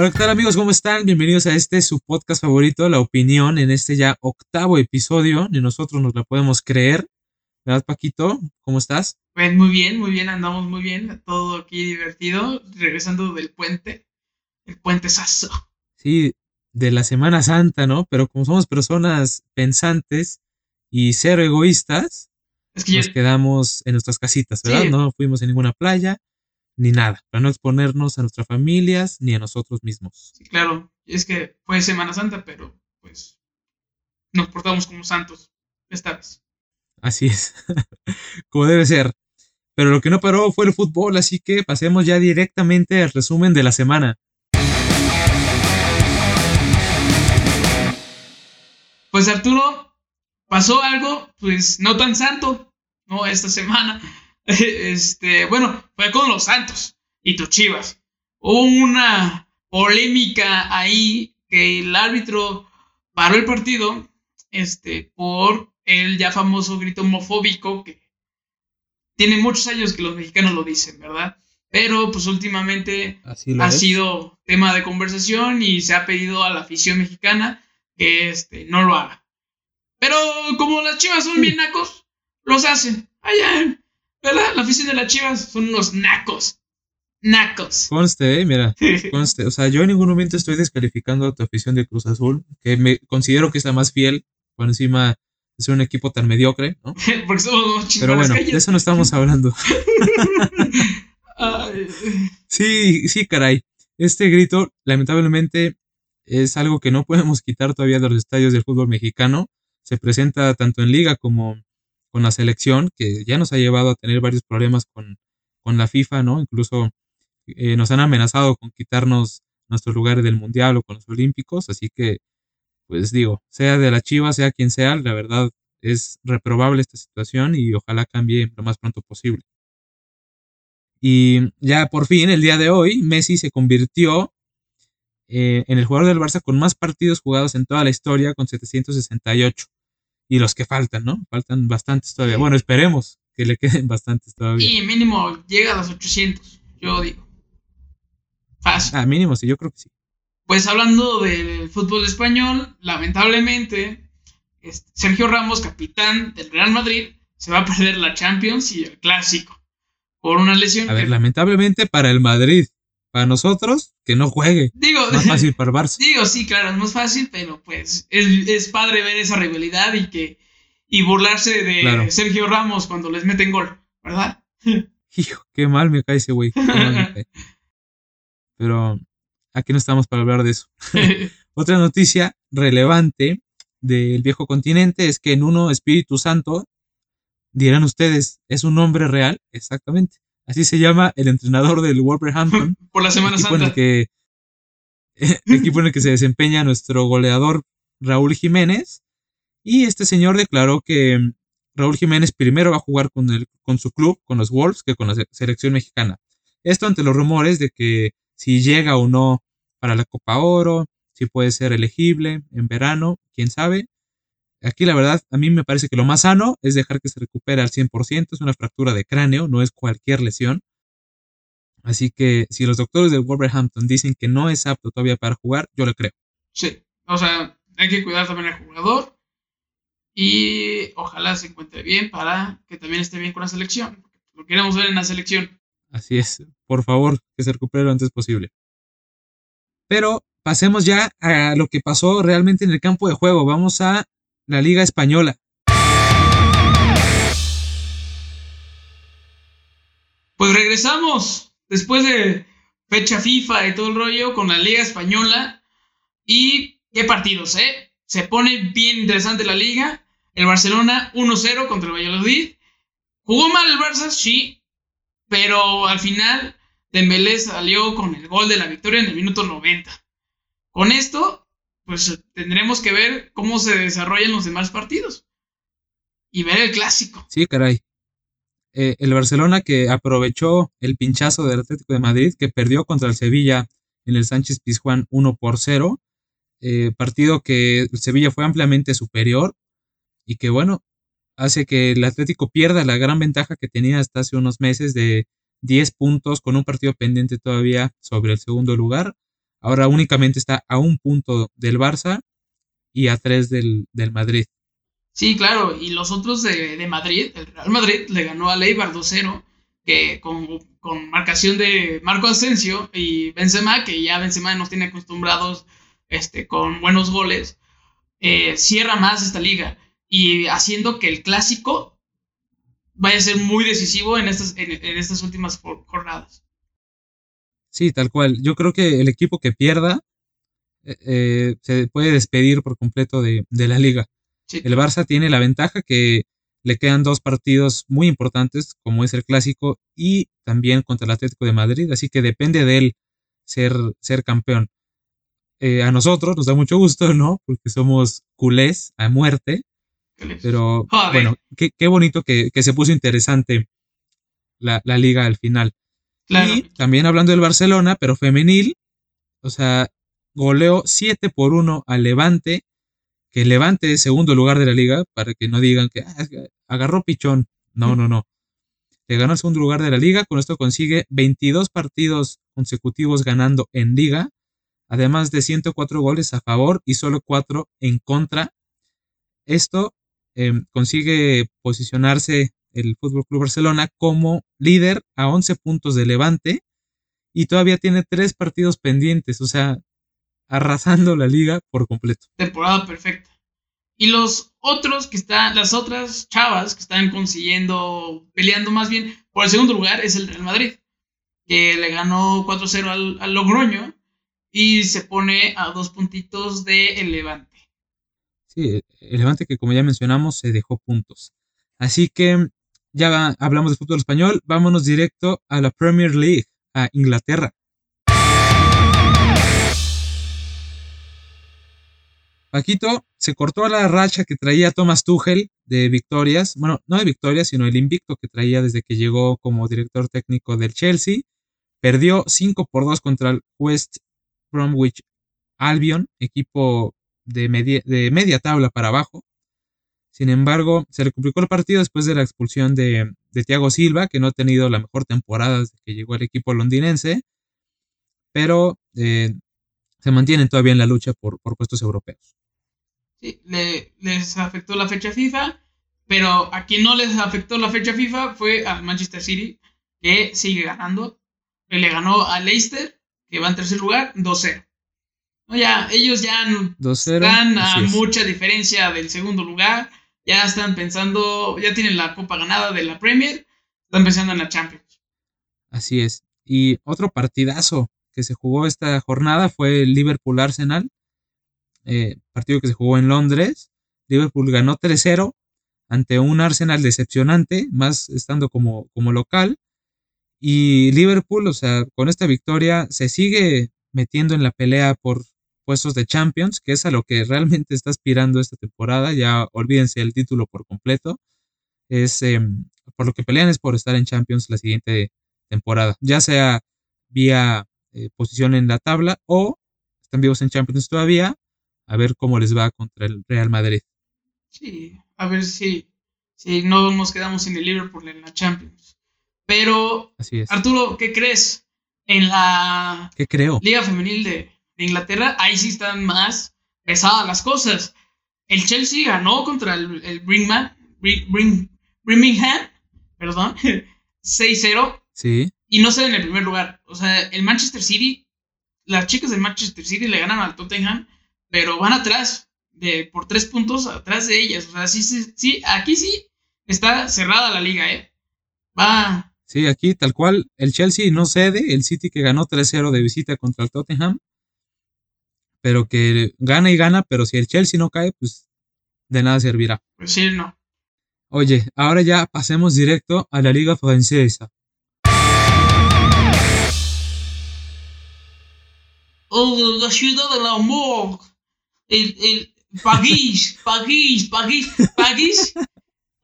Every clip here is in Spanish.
Hola, ¿qué tal amigos? ¿Cómo están? Bienvenidos a este su podcast favorito, La Opinión, en este ya octavo episodio. Ni nosotros nos la podemos creer. ¿Verdad, Paquito? ¿Cómo estás? Pues muy bien, muy bien, andamos muy bien. Todo aquí divertido, regresando del puente. El puente sazo. Sí, de la Semana Santa, ¿no? Pero como somos personas pensantes y cero egoístas, Es que nos yo, quedamos en nuestras casitas, ¿verdad? Sí. No fuimos a ninguna playa ni nada, para no exponernos a nuestras familias ni a nosotros mismos. sí, claro, es que fue Semana Santa, pero pues nos portamos como santos esta vez. Así es, como debe ser. Pero lo que no paró fue el fútbol, así que pasemos ya directamente al resumen de la semana. Pues Arturo, pasó algo, pues no tan santo, ¿no? Esta semana. Este, bueno, fue con los Santos y tus Chivas. Hubo una polémica ahí que el árbitro paró el partido, este, por el ya famoso grito homofóbico que tiene muchos años que los mexicanos lo dicen, ¿verdad? Pero pues últimamente Así ha es. sido tema de conversación y se ha pedido a la afición mexicana que este, no lo haga. Pero como las chivas son bien nacos, los hacen. Allá, ¿verdad? La afición de las chivas son unos nacos. Nacos. Conste, eh, mira, conste. O sea, yo en ningún momento estoy descalificando a tu afición de Cruz Azul, que me considero que es la más fiel, por encima de ser un equipo tan mediocre, ¿no? Porque somos Pero bueno, de eso no estamos hablando. Sí, sí, caray. Este grito, lamentablemente, es algo que no podemos quitar todavía de los estadios del fútbol mexicano. Se presenta tanto en liga como con la selección, que ya nos ha llevado a tener varios problemas con, con la FIFA, ¿no? Incluso eh, nos han amenazado con quitarnos nuestros lugares del Mundial o con los Olímpicos. Así que, pues digo, sea de la Chiva, sea quien sea, la verdad es reprobable esta situación y ojalá cambie lo más pronto posible. Y ya por fin, el día de hoy, Messi se convirtió eh, en el jugador del Barça con más partidos jugados en toda la historia, con 768. Y los que faltan, ¿no? Faltan bastantes todavía. Sí. Bueno, esperemos que le queden bastantes todavía. y mínimo llega a los 800, yo digo. Fácil. Ah, mínimo, sí, yo creo que sí. Pues hablando del fútbol español, lamentablemente, este, Sergio Ramos, capitán del Real Madrid, se va a perder la Champions y el Clásico por una lesión. A ver, que- lamentablemente para el Madrid, para nosotros, que no juegue. digo, Más fácil para el Barça. digo, sí, claro, es más fácil, pero pues es, es padre ver esa rivalidad y que y burlarse de Claro. Sergio Ramos cuando les meten gol, ¿verdad? Hijo, qué mal me cae ese güey. cae. Pero aquí no estamos para hablar de eso. Otra noticia relevante del viejo continente es que en uno Espíritu Santo, dirán ustedes, ¿es un nombre real? Exactamente. Así se llama el entrenador del Wolverhampton, por la Semana equipo en el Santa. que equipo en el que se desempeña nuestro goleador Raúl Jiménez. Y este señor declaró que Raúl Jiménez primero va a jugar con, el, con su club, con los Wolves, que con la se- selección mexicana. Esto ante los rumores de que si llega o no para la Copa Oro, si puede ser elegible en verano, quién sabe. Aquí la verdad, a mí me parece que lo más sano es dejar que se recupere al 100%, es una fractura de cráneo, no es cualquier lesión. Así que si los doctores del Wolverhampton dicen que no es apto todavía para jugar, yo le creo. Sí, o sea, hay que cuidar también al jugador y ojalá se encuentre bien para que también esté bien con la selección. Lo queremos ver en la selección. Así es, por favor, que se recupere lo antes posible. Pero pasemos ya a lo que pasó realmente en el campo de juego. Vamos a la Liga Española. Pues regresamos después de fecha FIFA y todo el rollo con la Liga Española. Y qué partidos, ¿eh? Se pone bien interesante la liga. El Barcelona 1-0 contra el Valladolid. Jugó mal el Barça, sí, pero al final Dembélé salió con el gol de la victoria en el minuto 90. Con esto, pues tendremos que ver cómo se desarrollan los demás partidos y ver el clásico. Sí, caray. Eh, el Barcelona que aprovechó el pinchazo del Atlético de Madrid, que perdió contra el Sevilla en el Sánchez Pizjuán 1 por 0. eh, partido que el Sevilla fue ampliamente superior y que, bueno, hace que el Atlético pierda la gran ventaja que tenía hasta hace unos meses de 10 puntos con un partido pendiente todavía sobre el segundo lugar. Ahora únicamente está a un punto del Barça y a tres del, del Madrid. Sí, claro, y los otros de, de, Madrid, el Real Madrid le ganó a Leibar 2-0, que con, con, marcación de Marco Asensio y Benzema, que ya Benzema nos tiene acostumbrados este, con buenos goles, eh, cierra más esta liga y haciendo que el clásico vaya a ser muy decisivo en estas, en, en estas últimas jornadas. Sí, tal cual. Yo creo que el equipo que pierda eh, eh, se puede despedir por completo de, de la liga. Sí. El Barça tiene la ventaja que le quedan dos partidos muy importantes, como es el clásico y también contra el Atlético de Madrid, así que depende de él ser, ser campeón. Eh, a nosotros nos da mucho gusto, ¿no? Porque somos culés a muerte. Pero Joder. bueno, qué, qué bonito que, que, se puso interesante la, la liga al final. Claro. Y también hablando del Barcelona, pero femenil, o sea, goleó 7 por 1 al Levante, que Levante es segundo lugar de la liga, para que no digan que ah, agarró pichón. No, no, no. Le ganó el segundo lugar de la liga, con esto consigue 22 partidos consecutivos ganando en liga, además de 104 goles a favor y solo 4 en contra. Esto eh, consigue posicionarse el Fútbol Club Barcelona como líder a 11 puntos de Levante y todavía tiene tres partidos pendientes, o sea, arrasando la liga por completo. Temporada perfecta. Y los otros que están, las otras chavas que están consiguiendo, peleando más bien por el segundo lugar es el Real Madrid, que le ganó 4-0 al, al, Logroño y se pone a dos puntitos de el Levante. Sí, el Levante que como ya mencionamos se dejó puntos. Así que ya hablamos de fútbol español, vámonos directo a la Premier League, a Inglaterra. Paquito se cortó la racha que traía Thomas Tuchel de victorias, bueno, no de victorias, sino el invicto que traía desde que llegó como director técnico del Chelsea. Perdió 5 por 2 contra el West Bromwich Albion, equipo de media, de media tabla para abajo. Sin embargo, se le complicó el partido después de la expulsión de, de Thiago Silva, que no ha tenido la mejor temporada desde que llegó al equipo londinense, pero eh, se mantienen todavía en la lucha por, por puestos europeos. Sí, le, les afectó la fecha FIFA, pero a quien no les afectó la fecha FIFA fue al Manchester City, que sigue ganando. Le ganó a Leicester, que va en tercer lugar, 2-0. No, ya, ellos ya están a mucha diferencia del segundo lugar ya están pensando, ya tienen la copa ganada de la Premier, están pensando en la Champions. Así es. Y otro partidazo que se jugó esta jornada fue el Liverpool Arsenal, eh, partido que se jugó en Londres. Liverpool ganó 3-0 ante un Arsenal decepcionante, más estando como, como local. Y Liverpool, o sea, con esta victoria se sigue metiendo en la pelea por, puestos de Champions, que es a lo que realmente está aspirando esta temporada. Ya olvídense el título por completo. Es eh, por lo que pelean es por estar en Champions la siguiente temporada, ya sea vía eh, posición en la tabla o están vivos en Champions todavía, a ver cómo les va contra el Real Madrid. Sí, a ver si, si no nos quedamos sin el Liverpool en la Champions. Pero, Así es. Arturo, ¿qué crees? En la ¿Qué creo? Liga Femenil de, de Inglaterra, ahí sí están más pesadas las cosas. El Chelsea ganó contra el, el Birmingham, Birmingham, perdón, 6-0. Sí. Y no se en el primer lugar. O sea, el Manchester City, las chicas del Manchester City le ganan al Tottenham, pero van atrás, de, por tres puntos atrás de ellas. O sea, sí, sí, sí, aquí sí está cerrada la liga, ¿eh? Va. Sí, aquí tal cual, el Chelsea no cede, el City que ganó 3-0 de visita contra el Tottenham pero que gana y gana, pero si el Chelsea no cae, pues de nada servirá. Pues sí, no. Oye, ahora ya pasemos directo a la Liga Francesa. Oh, la ciudad del amor. El, el París, París, París, París.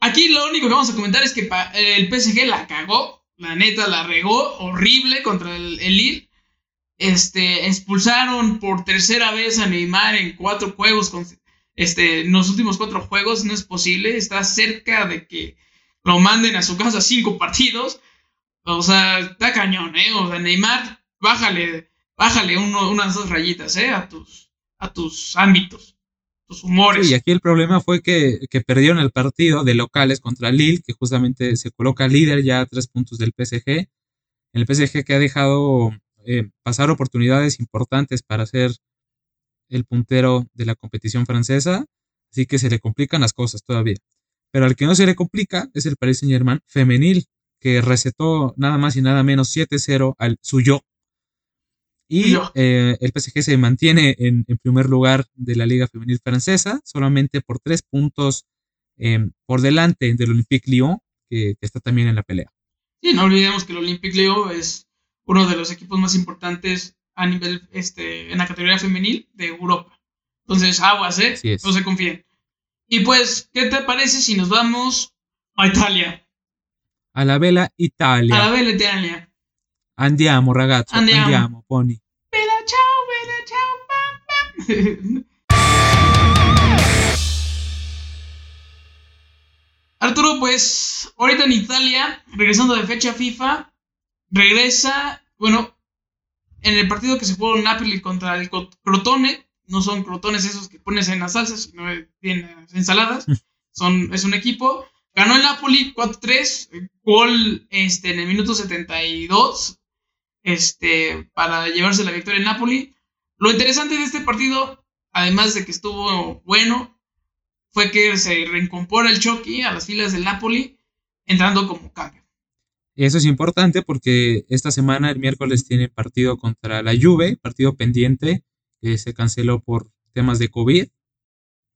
Aquí lo único que vamos a comentar es que el PSG la cagó. La neta la regó horrible contra el, el Lille. Este, expulsaron por tercera vez a Neymar en cuatro juegos, este, en los últimos cuatro juegos, no es posible, está cerca de que lo manden a su casa cinco partidos, o sea, está cañón, ¿eh? O sea, Neymar, bájale, bájale unas dos rayitas, ¿eh? A tus, a tus ámbitos, tus humores. y aquí el problema fue que, que, perdieron el partido de locales contra Lille, que justamente se coloca líder ya a tres puntos del PSG. El PSG que ha dejado eh, pasar oportunidades importantes para ser el puntero de la competición francesa, así que se le complican las cosas todavía. Pero al que no se le complica es el Paris Saint Germain femenil, que recetó nada más y nada menos 7-0 al suyo y eh, el PSG se mantiene en, primer lugar de la Liga Femenil Francesa, solamente por tres puntos em, por delante del Olympique Lyon, que, está también en la pelea. Sí, no olvidemos que el Olympique Lyon es uno de los equipos más importantes a nivel, este, en la categoría femenil de Europa. Entonces, aguas, ¿eh? No se confíen. Y pues, ¿qué te parece si nos vamos a Italia? A la vela Italia. A la vela Italia. Andiamo, ragazzo. Andiamo, andiamo pony. Bella ciao, bella ciao, Arturo, pues ahorita en Italia, regresando de fecha FIFA, regresa, bueno, en el partido que se jugó Napoli contra el Crotone, no son crotones esos que pones en las salsas, sino tienen ensaladas, son, es un equipo, ganó el Napoli 4-3, gol este, en el minuto 72, este, para llevarse la victoria en Napoli. Lo interesante de este partido, además de que estuvo bueno, fue que se reincorpora el Chucky a las filas del Napoli, entrando como cambio. Eso es importante porque esta semana, el miércoles, tiene partido contra la Juve, partido pendiente, que se canceló por temas de COVID.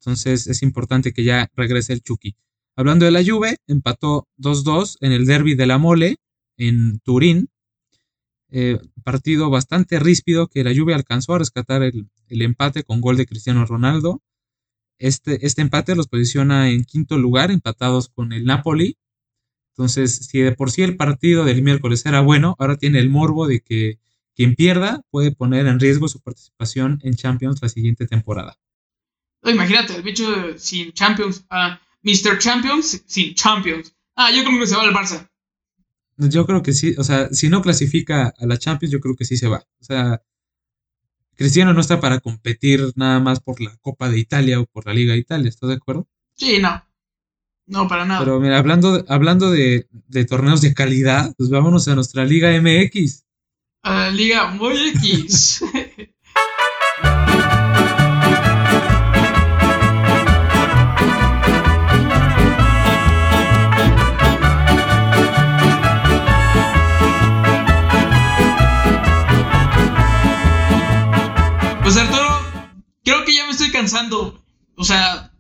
Entonces es importante que ya regrese el Chucky. Hablando de la Juve, empató 2-2 en el derby de la Mole en Turín. Eh, partido bastante ríspido que la lluvia alcanzó a rescatar el, empate con gol de Cristiano Ronaldo. Este, este empate los posiciona en quinto lugar, empatados con el Napoli. Entonces, si de por sí el partido del miércoles era bueno, ahora tiene el morbo de que quien pierda puede poner en riesgo su participación en Champions la siguiente temporada. imagínate, el bicho sin Champions, uh, Mr. Champions sin Champions. Ah, yo creo que se va al Barça. Yo creo que sí, o sea, si no clasifica a la Champions, yo creo que sí se va. O sea, Cristiano no está para competir nada más por la Copa de Italia o por la Liga de Italia, ¿estás de acuerdo? Sí, no. No, para nada. Pero mira, hablando, hablando de, de torneos de calidad, pues vámonos a nuestra Liga MX. A la Liga MX. Pues Arturo, creo que ya me estoy cansando. O sea,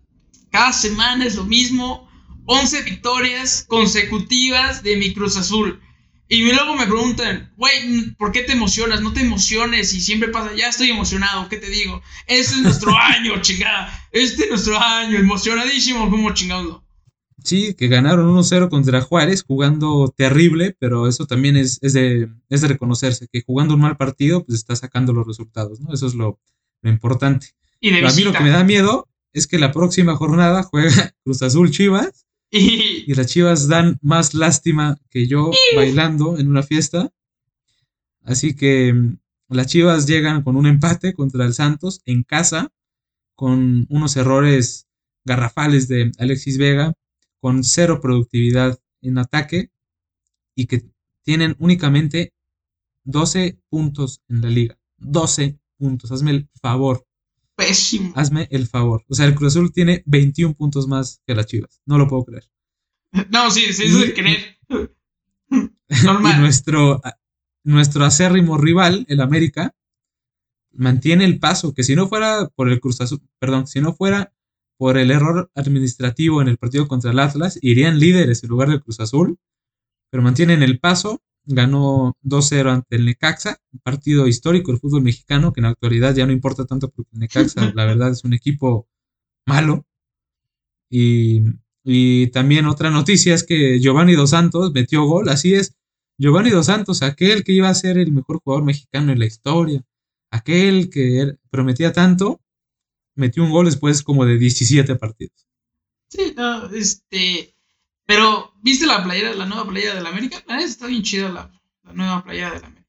cada semana es lo mismo. 11 victorias consecutivas de mi Cruz Azul. Y luego me preguntan, güey, ¿por qué te emocionas? No te emociones y siempre pasa, ya estoy emocionado, ¿qué te digo? Este es nuestro año, chingada. Este es nuestro año, emocionadísimo como chingado. Sí, que ganaron 1-0 contra Juárez, jugando terrible, pero eso también es, es, de, es, de, reconocerse, que jugando un mal partido, pues está sacando los resultados, ¿no? Eso es lo, importante. Y de a mí lo que me da miedo es que la próxima jornada juega Cruz Azul Chivas y, las Chivas dan más lástima que yo bailando en una fiesta. Así que mm, las Chivas llegan con un empate contra el Santos en casa, con unos errores garrafales de Alexis Vega, con cero productividad en ataque y que tienen únicamente 12 puntos en la liga. 12 puntos. Hazme el favor. Pésimo. Hazme el favor. O sea, el Cruz Azul tiene 21 puntos más que las Chivas. No lo puedo creer. No, sí, sí, eso de creer. Normal. y nuestro, nuestro acérrimo rival, el América, mantiene el paso, que si no fuera por el Cruz Azul, perdón, si no fuera por el error administrativo en el partido contra el Atlas, irían líderes en lugar del Cruz Azul, pero mantienen el paso. Ganó 2-0 ante el Necaxa, un partido histórico del fútbol mexicano, que en la actualidad ya no importa tanto porque el Necaxa, la verdad, es un equipo malo. Y, y también otra noticia es que Giovanni Dos Santos metió gol, así es. Giovanni Dos Santos, aquel que iba a ser el mejor jugador mexicano en la historia, aquel que er, prometía tanto, metió un gol después como de 17 partidos. Sí, no, este. Pero, ¿viste la playera, la nueva playera del América? La está bien chida la, nueva playera del América.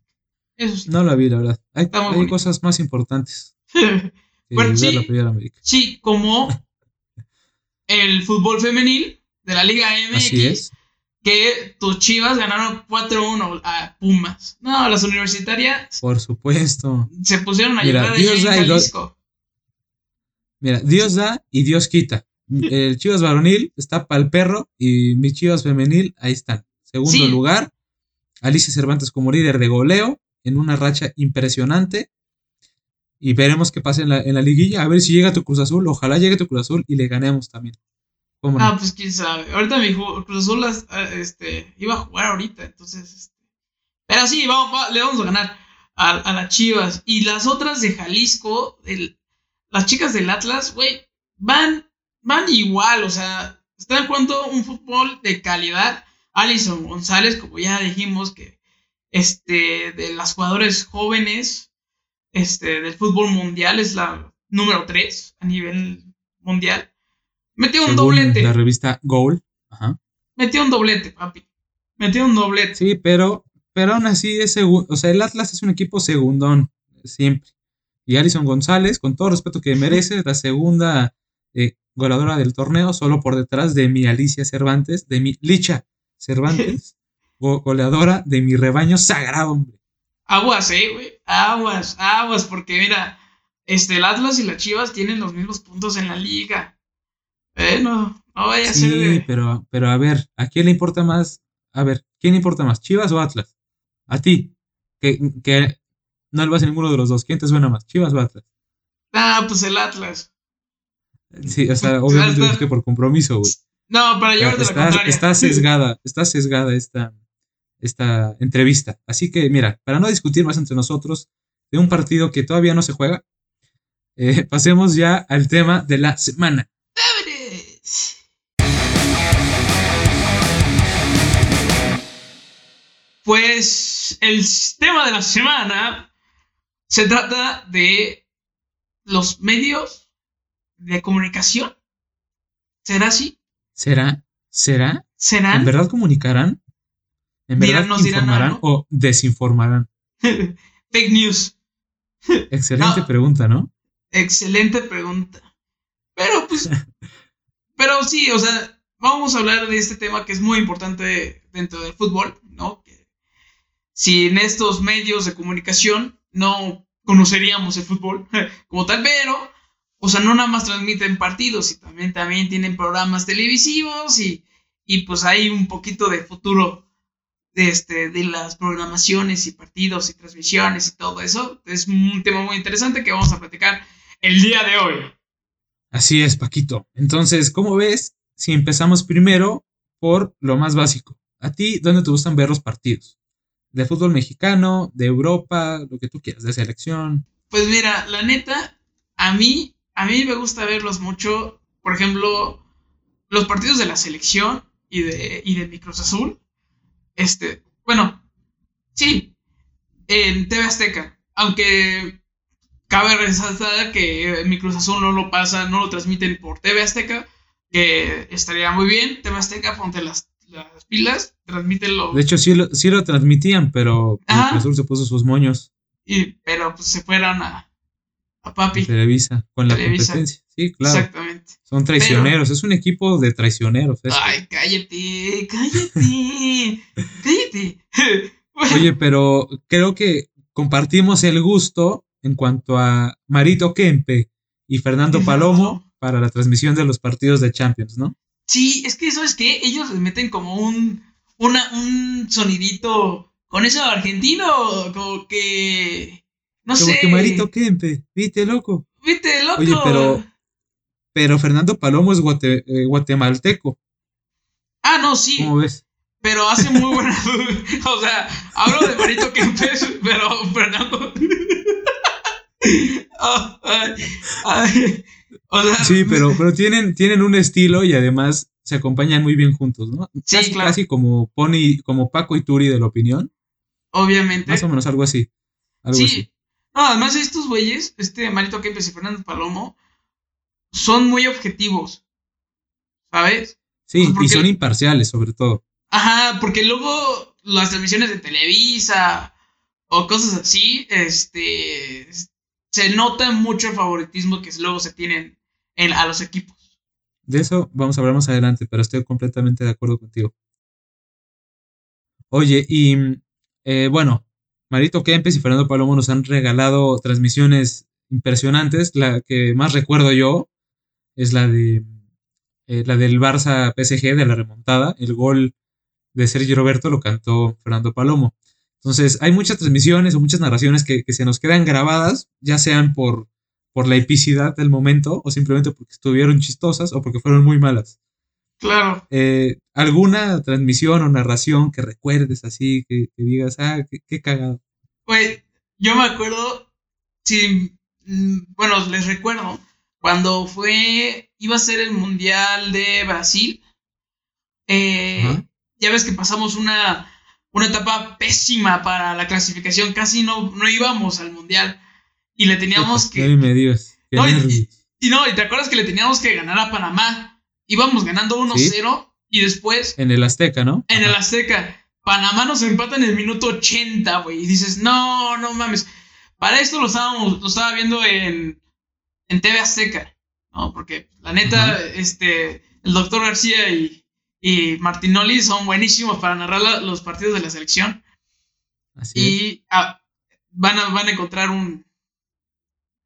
Eso sí. No la vi, la verdad. Hay, cosas más importantes Bueno, sí. la Primera América. Sí, como el fútbol femenil de la Liga MX, Así es. que tus chivas ganaron 4-1 a Pumas. No, las universitarias Por supuesto. se pusieron a Mira, llorar Dios en da Jalisco. Mira, Dios da y Dios quita. El Chivas varonil está para el perro y mi Chivas femenil ahí están. Segundo Sí. lugar, Alicia Cervantes como líder de goleo en una racha impresionante. Y veremos qué pasa en la, en la liguilla. A ver si llega tu Cruz Azul. Ojalá llegue tu Cruz Azul y le ganemos también. ¿Cómo no? Ah, pues quién sabe. Ahorita mi Cruz Azul las- ah, este, iba a jugar ahorita, entonces. este, Pero sí, vamos, va- le vamos a ganar a, a las Chivas. Y las otras de Jalisco, el- las chicas del Atlas, güey, van, van igual, o sea, están jugando un fútbol de calidad. Alison González, como ya dijimos, que este, de las jugadores jóvenes este, del fútbol mundial es la número 3 a nivel mundial. Metió un Según doblete. la revista Goal. Ajá. Metió un doblete, papi. Metió un doblete. Sí, pero, pero aún así es segundo. O sea, el Atlas es un equipo segundón. Siempre. Y Alison González, con todo respeto que merece, es la segunda eh, goleadora del torneo, solo por detrás de mi Alicia Cervantes, de mi Licha Cervantes, go- goleadora de mi rebaño sagrado, hombre. Aguas, eh, güey. Aguas, aguas, porque mira, este, el Atlas y las Chivas tienen los mismos puntos en la liga. Eh, no, no vaya a ser Sí, de- pero, pero a ver, ¿a quién le importa más? A ver, ¿quién le importa más? ¿Chivas o Atlas? A ti, que, que no le vas a ninguno de los dos. ¿Quién te suena más? ¿Chivas o Atlas? Ah, pues el Atlas. Sí, o sea, obviamente que por compromiso, güey. No, para llevarte la Está, está sesgada, está sesgada esta, esta entrevista. Así que, mira, para no discutir más entre nosotros de un partido que todavía no se juega, eh, pasemos ya al tema de la semana. Pues el tema de la semana se trata de los medios de comunicación. ¿Será así? ¿Será? ¿Será? ¿En ¿Serán? verdad comunicarán? ¿En Dirán- verdad nos dirán informarán algo. o desinformarán? Fake news. Excelente No. pregunta, ¿no? Excelente pregunta. Pero pues, pero sí, o sea, vamos a hablar de este tema que es muy importante dentro del fútbol, ¿no? Que sin estos medios de comunicación no conoceríamos el fútbol como tal, pero, o sea, no nada más transmiten partidos y también, también tienen programas televisivos y, y pues hay un poquito de futuro de, este, de las programaciones y partidos y transmisiones y todo eso. Es un tema muy interesante que vamos a platicar el día de hoy. Así es, Paquito. Entonces, ¿cómo ves si empezamos primero por lo más básico? ¿A ti dónde te gustan ver los partidos? ¿De fútbol mexicano, de Europa, lo que tú quieras, de selección? Pues mira, la neta, a mí, a mí me gusta verlos mucho. Por ejemplo, los partidos de la selección y de, y de mi Cruz Azul. Este, bueno, sí, en TV Azteca. Aunque cabe resaltar que mi Cruz Azul no lo pasa, no lo transmiten por TV Azteca, que estaría muy bien. TV Azteca, ponte las, las pilas, transmítelo. De hecho, sí lo, sí lo transmitían, pero. Cruz Azul se puso sus moños Y, pero pues se fueron a, a Papi. Televisa con la Televisa. competencia. Sí, claro. Exactamente. Son traicioneros. Es un equipo de traicioneros. eso. Ay, cállate, cállate, cállate. Oye, pero creo que compartimos el gusto en cuanto a Marito Kempe y Fernando Palomo para la transmisión de los partidos de Champions, ¿no? Sí, es que, ¿sabes qué? Ellos les meten como un, una, un sonidito con eso argentino, como que, no Como sé. que Marito Kempe, viste, loco. Viste, loco. Oye, pero- Pero Fernando Palomo es guate- eh, guatemalteco, Ah, no, sí, ¿cómo ves? pero hace muy buena... o sea, hablo de Marito Kempes, pero Fernando... Oh, ay, ay, o sea, Sí, pero, pero tienen, tienen un estilo y además se acompañan muy bien juntos, ¿no? Sí, casi, claro. casi como Pony, como Paco y Turi de la opinión, obviamente. más o menos algo así. Algo Sí. así. No, además estos güeyes, este Marito Kempes y Fernando Palomo, son muy objetivos. ¿Sabes? Sí, Pues porque- y son imparciales sobre todo. Ajá, porque luego las transmisiones de Televisa o cosas así, este, se nota mucho el favoritismo que luego se tienen en, a los equipos. De eso vamos a hablar más adelante, pero estoy completamente de acuerdo contigo. Oye, y eh, bueno, Marito Kempes y Fernando Palomo nos han regalado transmisiones impresionantes. La que más recuerdo yo es la de eh, la del Barça PSG de la remontada. El gol de Sergio Roberto lo cantó Fernando Palomo. Entonces, hay muchas transmisiones o muchas narraciones que, se nos quedan grabadas, ya sean por, por la epicidad del momento o simplemente porque estuvieron chistosas o porque fueron muy malas. Claro. Eh, ¿Alguna transmisión o narración que recuerdes así, que, digas, ah, qué, cagado? Pues yo me acuerdo, sí, mm, bueno, les recuerdo, cuando fue, iba a ser el Mundial de Brasil, eh, ya ves que pasamos una, una etapa pésima para la clasificación, casi no, no íbamos al Mundial y le teníamos que... me Dios, no, y, y, no, y te acuerdas que le teníamos que ganar a Panamá íbamos ganando 1-0 y después... En el Azteca, ¿no? En el Azteca. Panamá nos empata en el minuto 80, güey. Y dices, no, no mames. Para esto lo estábamos, lo estaba viendo en, en TV Azteca, ¿no? Porque la neta, este, el doctor García y, y Martinoli son buenísimos para narrar los partidos de la selección. Así y ah, van, a, van a encontrar un,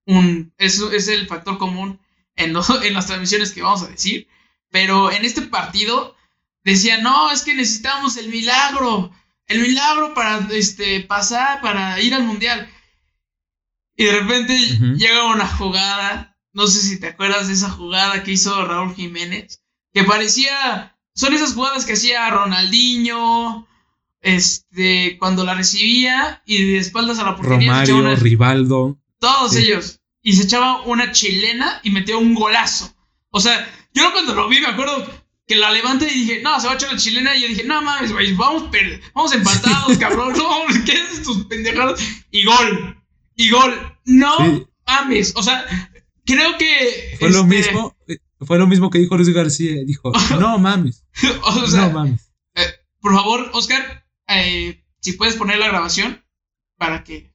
un eso es el factor común en, en las transmisiones que vamos a decir. Pero en este partido decía, no, es que necesitamos el milagro, el milagro para este, pasar, para ir al mundial. Y de repente llega una jugada, no sé si te acuerdas de esa jugada que hizo Raúl Jiménez, que parecía, son esas jugadas que hacía Ronaldinho, este, cuando la recibía y de espaldas a la portería. Romario, Rivaldo. Todos ellos. Y se echaba una chilena y metió un golazo. O sea, yo cuando lo vi me acuerdo que la levanté y dije, no, se va a echar la chilena. Y yo dije, no mames, güey, vamos, vamos empatados, cabrón. No, ¿qué es tus pendejadas? Y gol. Y gol. No mames. O sea, creo que. Fue lo este, mismo. Eh, fue lo mismo que dijo Luis García. Dijo, no mames. o sea, no mames. Eh, por favor, Oscar, eh, si puedes poner la grabación para que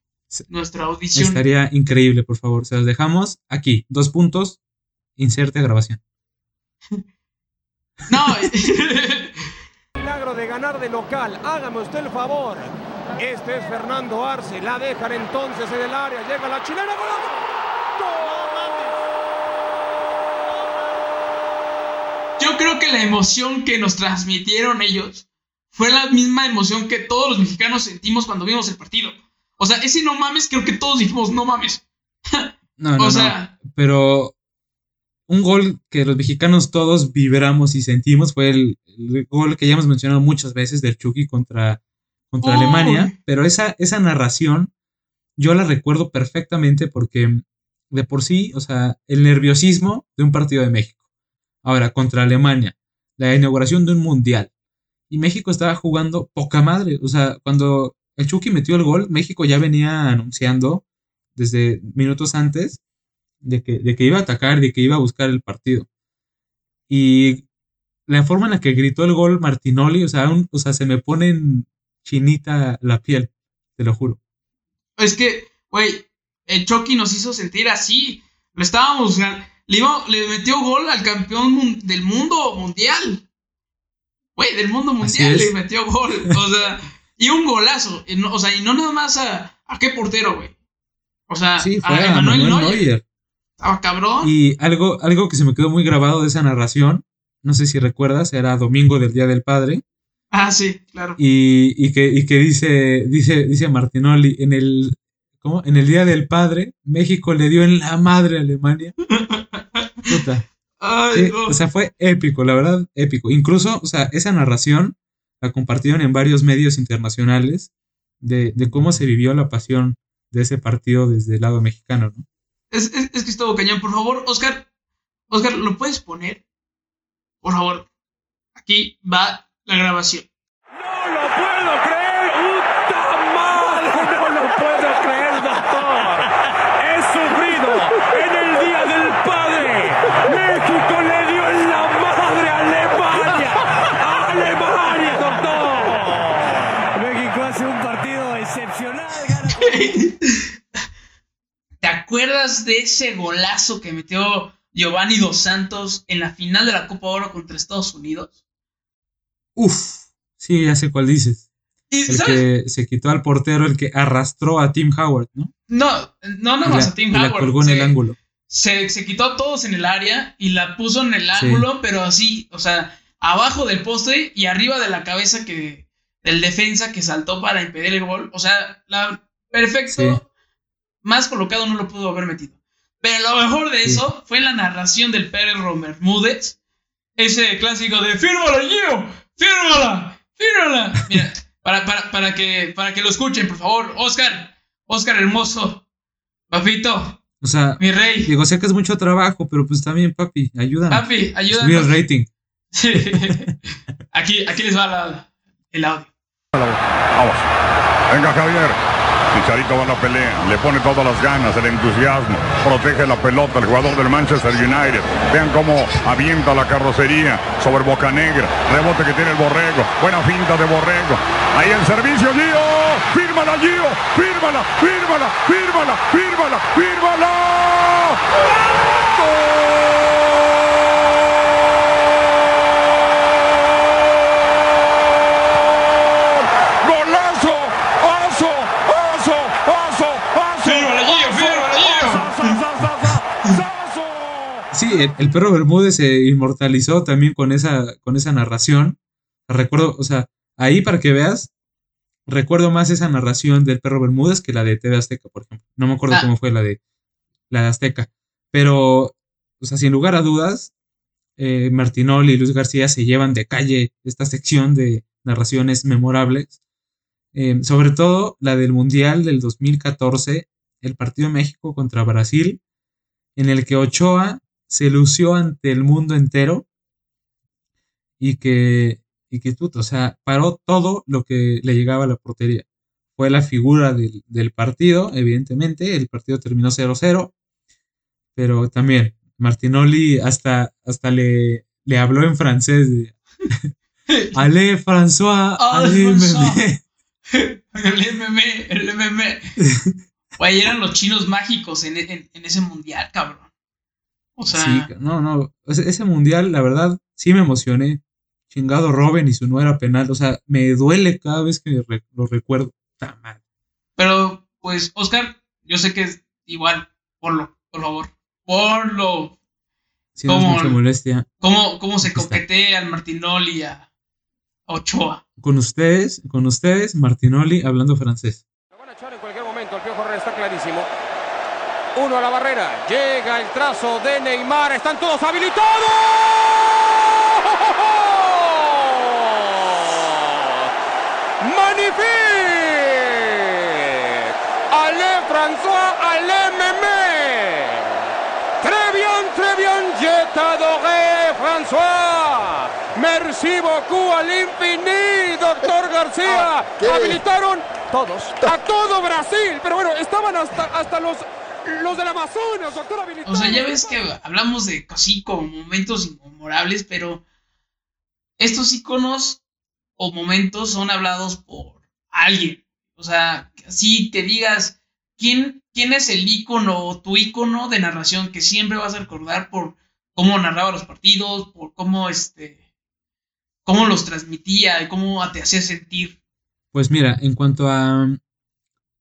nuestra audición. Estaría increíble, por favor. Se los dejamos aquí. Dos puntos. Inserte grabación. No. Milagro de ganar de local. Hágame usted el favor. Este es Fernando Arce. La dejan entonces en el área. Llega la chilena. Yo creo que la emoción que nos transmitieron ellos fue la misma emoción que todos los mexicanos sentimos cuando vimos el partido. O sea, ese no mames, creo que todos dijimos no mames. No, no, o sea, pero un gol que los mexicanos todos vibramos y sentimos fue el, gol que ya hemos mencionado muchas veces del Chucky contra, contra Alemania, pero esa, esa narración yo la recuerdo perfectamente porque de por sí, o sea, el nerviosismo de un partido de México. Ahora, contra Alemania, la inauguración de un mundial. Y México estaba jugando poca madre. O sea, cuando el Chucky metió el gol, México ya venía anunciando desde minutos antes de que, de que iba a atacar, de que iba a buscar el partido. Y la forma en la que gritó el gol Martinoli, o sea, o sea, se me pone en chinita la piel, te lo juro. Es que, güey, el Chucky nos hizo sentir así. Lo estábamos, le, iba, le metió gol al campeón del mundo mundial. Güey, del mundo mundial le metió gol. O sea, y un golazo. o sea, y no nada más a, a qué portero, güey. O sea, a, Emanuel Neuer. Estaba cabrón. Y algo, algo que se me quedó muy grabado de esa narración, no sé si recuerdas, era Domingo del Día del Padre. Ah, sí, claro. Y, y, que, y que dice, dice, dice Martinoli, en el, ¿cómo? En el Día del Padre, México le dio en la madre a Alemania. Puta. O sea, fue épico, la verdad, épico. Incluso, o sea, esa narración la compartieron en varios medios internacionales de, de cómo se vivió la pasión de ese partido desde el lado mexicano, ¿no? Es, es, es que estuvo cañón. Por favor, Oscar, Oscar, ¿lo puedes poner? Por favor. Aquí va la grabación. ¡No lo puedo creer! ¡Puta madre! ¡No lo puedo creer, doctor! ¡He sufrido en el Día del Padre! ¡México le dio en la madre a Alemania! ¡A ¡Alemania, doctor! México hace un partido excepcional. güey. ¿Te acuerdas de ese golazo que metió Giovanni Dos Santos en la final de la Copa Oro contra Estados Unidos? Uf, sí, ya sé cuál dices. Y, El ¿sabes? que se quitó al portero, el que arrastró a Tim Howard, ¿no? No, no nada más la, a Tim y la Howard. colgó en se, el ángulo. se, se quitó a todos en el área y la puso en el Sí. ángulo, pero así, o sea, abajo del poste y arriba de la cabeza que del defensa que saltó para impedir el gol. O sea, la, perfecto. Sí. Más colocado no lo pudo haber metido. Pero lo mejor de Sí. eso fue la narración del Pérez Bermúdez. Ese clásico de ¡Fírmala, Gio! ¡Fírmala! ¡Fírmala! Mira, para, para, para, que, para que lo escuchen, por favor. Oscar, Oscar hermoso. Papito, O sea, mi rey. digo, sé que es mucho trabajo, pero pues también, papi, ayúdame. Papi, Subir el rating. aquí, aquí les va la- el audio. Vamos. Venga, Javier. Chicharito va a la pelea, le pone todas las ganas, el entusiasmo, protege la pelota el jugador del Manchester United. Vean cómo avienta la carrocería sobre Boca Negra, rebote que tiene el Borrego, buena finta de Borrego. Ahí el servicio, Gio, fírmala, Gio, fírmala, fírmala, fírmala, fírmala, fírmala. ¡Gol! ¡Golazo! ¡Oso! ¡Oso! ¡Oso! ¡Oso! Fírmala, Gio, fírmala, Gio. ¡Oso! Sí, el, el perro Bermúdez se inmortalizó también con esa, con esa narración. Recuerdo, o sea, ahí para que veas, recuerdo más esa narración del perro Bermúdez que la de TV Azteca, por ejemplo. No me acuerdo Ah. cómo fue la de la de Azteca. Pero, o sea, sin lugar a dudas, eh, Martinoli y Luis García se llevan de calle esta sección de narraciones memorables. Eh, sobre todo la del Mundial del 2014, el partido de México contra Brasil, en el que Ochoa se lució ante el mundo entero y que, y que o sea, paró todo lo que le llegaba a la portería. Fue la figura del, del partido, evidentemente, el partido terminó 0-0, pero también Martinoli hasta, hasta le, le habló en francés de Allez François, Ah, François. mémé". El MM, el MM. Güey, eran los chinos mágicos en, en- en ese mundial, cabrón. O sea, Sí, no, no. Ese, ese mundial, la verdad, sí me emocioné. Chingado Robin y su no era penal. O sea, me duele cada vez que re- lo recuerdo. Ta madre. pero pues, Oscar, yo sé que es igual. Ponlo, por favor. Ponlo. Sí, no es ¿Cómo? mucha molestia. ¿Cómo, cómo se está. coquetea al Martinoli a Ochoa? Con ustedes, con ustedes, Martinoli hablando francés. Lo van a echar en cualquier momento, el Piojo está clarísimo. Uno a la barrera, llega el trazo de Neymar, están todos habilitados. ¡Magnifique! ¡Allez François, allez Mémé! Très bien, très bien, je t'adoré, François. Merci beaucoup al infini, doctor García. Habilitaron todos, a todo Brasil. Pero bueno, estaban hasta, hasta los, los del Amazonas, doctor habilitaron. O sea, ya ves que hablamos de así como momentos inmemorables, pero estos iconos o momentos son hablados por alguien. O sea, si te digas quién, quién es el icono o tu icono de narración que siempre vas a recordar por cómo narraba los partidos, por cómo este cómo los transmitía y cómo te hacía sentir. Pues mira, en cuanto a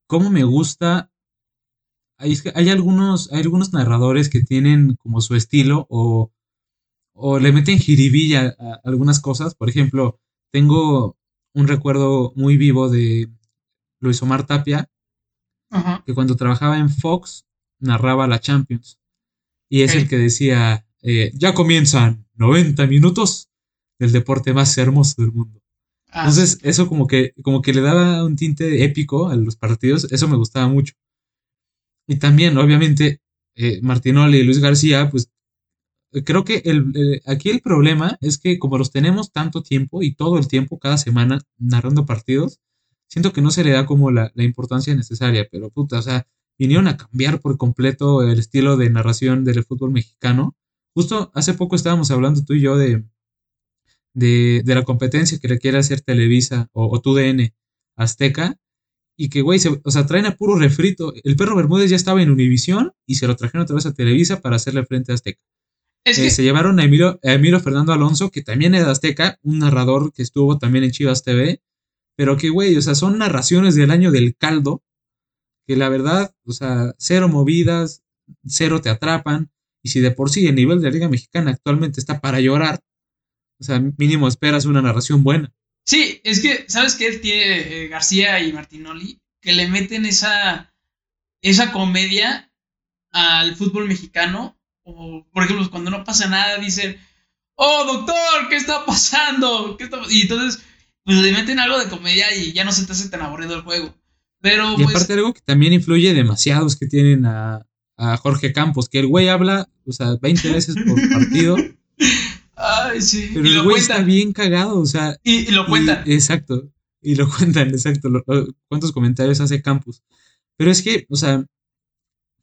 cómo me gusta, hay, algunos, hay algunos narradores que tienen como su estilo o, o le meten jiribilla a algunas cosas. Por ejemplo, tengo un recuerdo muy vivo de Luis Omar Tapia, Ajá. que cuando trabajaba en Fox narraba la Champions. Y es el que decía, eh, ya comienzan 90 minutos del deporte más hermoso del mundo. Ah, Entonces, eso como que, como que le daba un tinte épico a los partidos, eso me gustaba mucho. Y también, obviamente, eh, Martinoli y Luis García, pues creo que el, aquí el problema es que como los tenemos tanto tiempo y todo el tiempo, cada semana, narrando partidos, siento que no se le da como la, la importancia necesaria, pero puta, o sea, vinieron a cambiar por completo el estilo de narración del fútbol mexicano. Justo hace poco estábamos hablando tú y yo de, de, de la competencia que le quiere hacer Televisa o, o TUDN Azteca. Y que, güey, se- o sea, traen a puro refrito. El perro Bermúdez ya estaba en Univisión y se lo trajeron otra vez a Televisa para hacerle frente a Azteca. Es Eh, que, se llevaron a Emilio, a Emilio Fernando Alonso, que también es de Azteca, un narrador que estuvo también en Chivas TV, pero que, güey, o sea, son narraciones del año del caldo, que la verdad, o sea, cero movidas, cero te atrapan, y si de por sí el nivel de la Liga Mexicana actualmente está para llorar, o sea, mínimo esperas una narración buena. Sí, es que, ¿sabes qué tiene eh, García y Martinoli? Que le meten esa, esa comedia al fútbol mexicano. O, por ejemplo, cuando no pasa nada, dicen, oh, doctor, ¿qué está pasando? ¿Qué está-?" Y entonces, pues le meten algo de comedia y ya no se te hace tan aburrido el juego. Pero, Y pues, aparte algo que también influye demasiado es que tienen a, a Jorge Campos, que el güey habla, o sea, 20 veces por partido, ay, sí. pero y el lo güey está bien cagado, o sea, Y, y lo Y- cuentan. exacto. Y lo cuentan, exacto. lo- lo- cuántos comentarios hace Campus. Pero es que, o sea,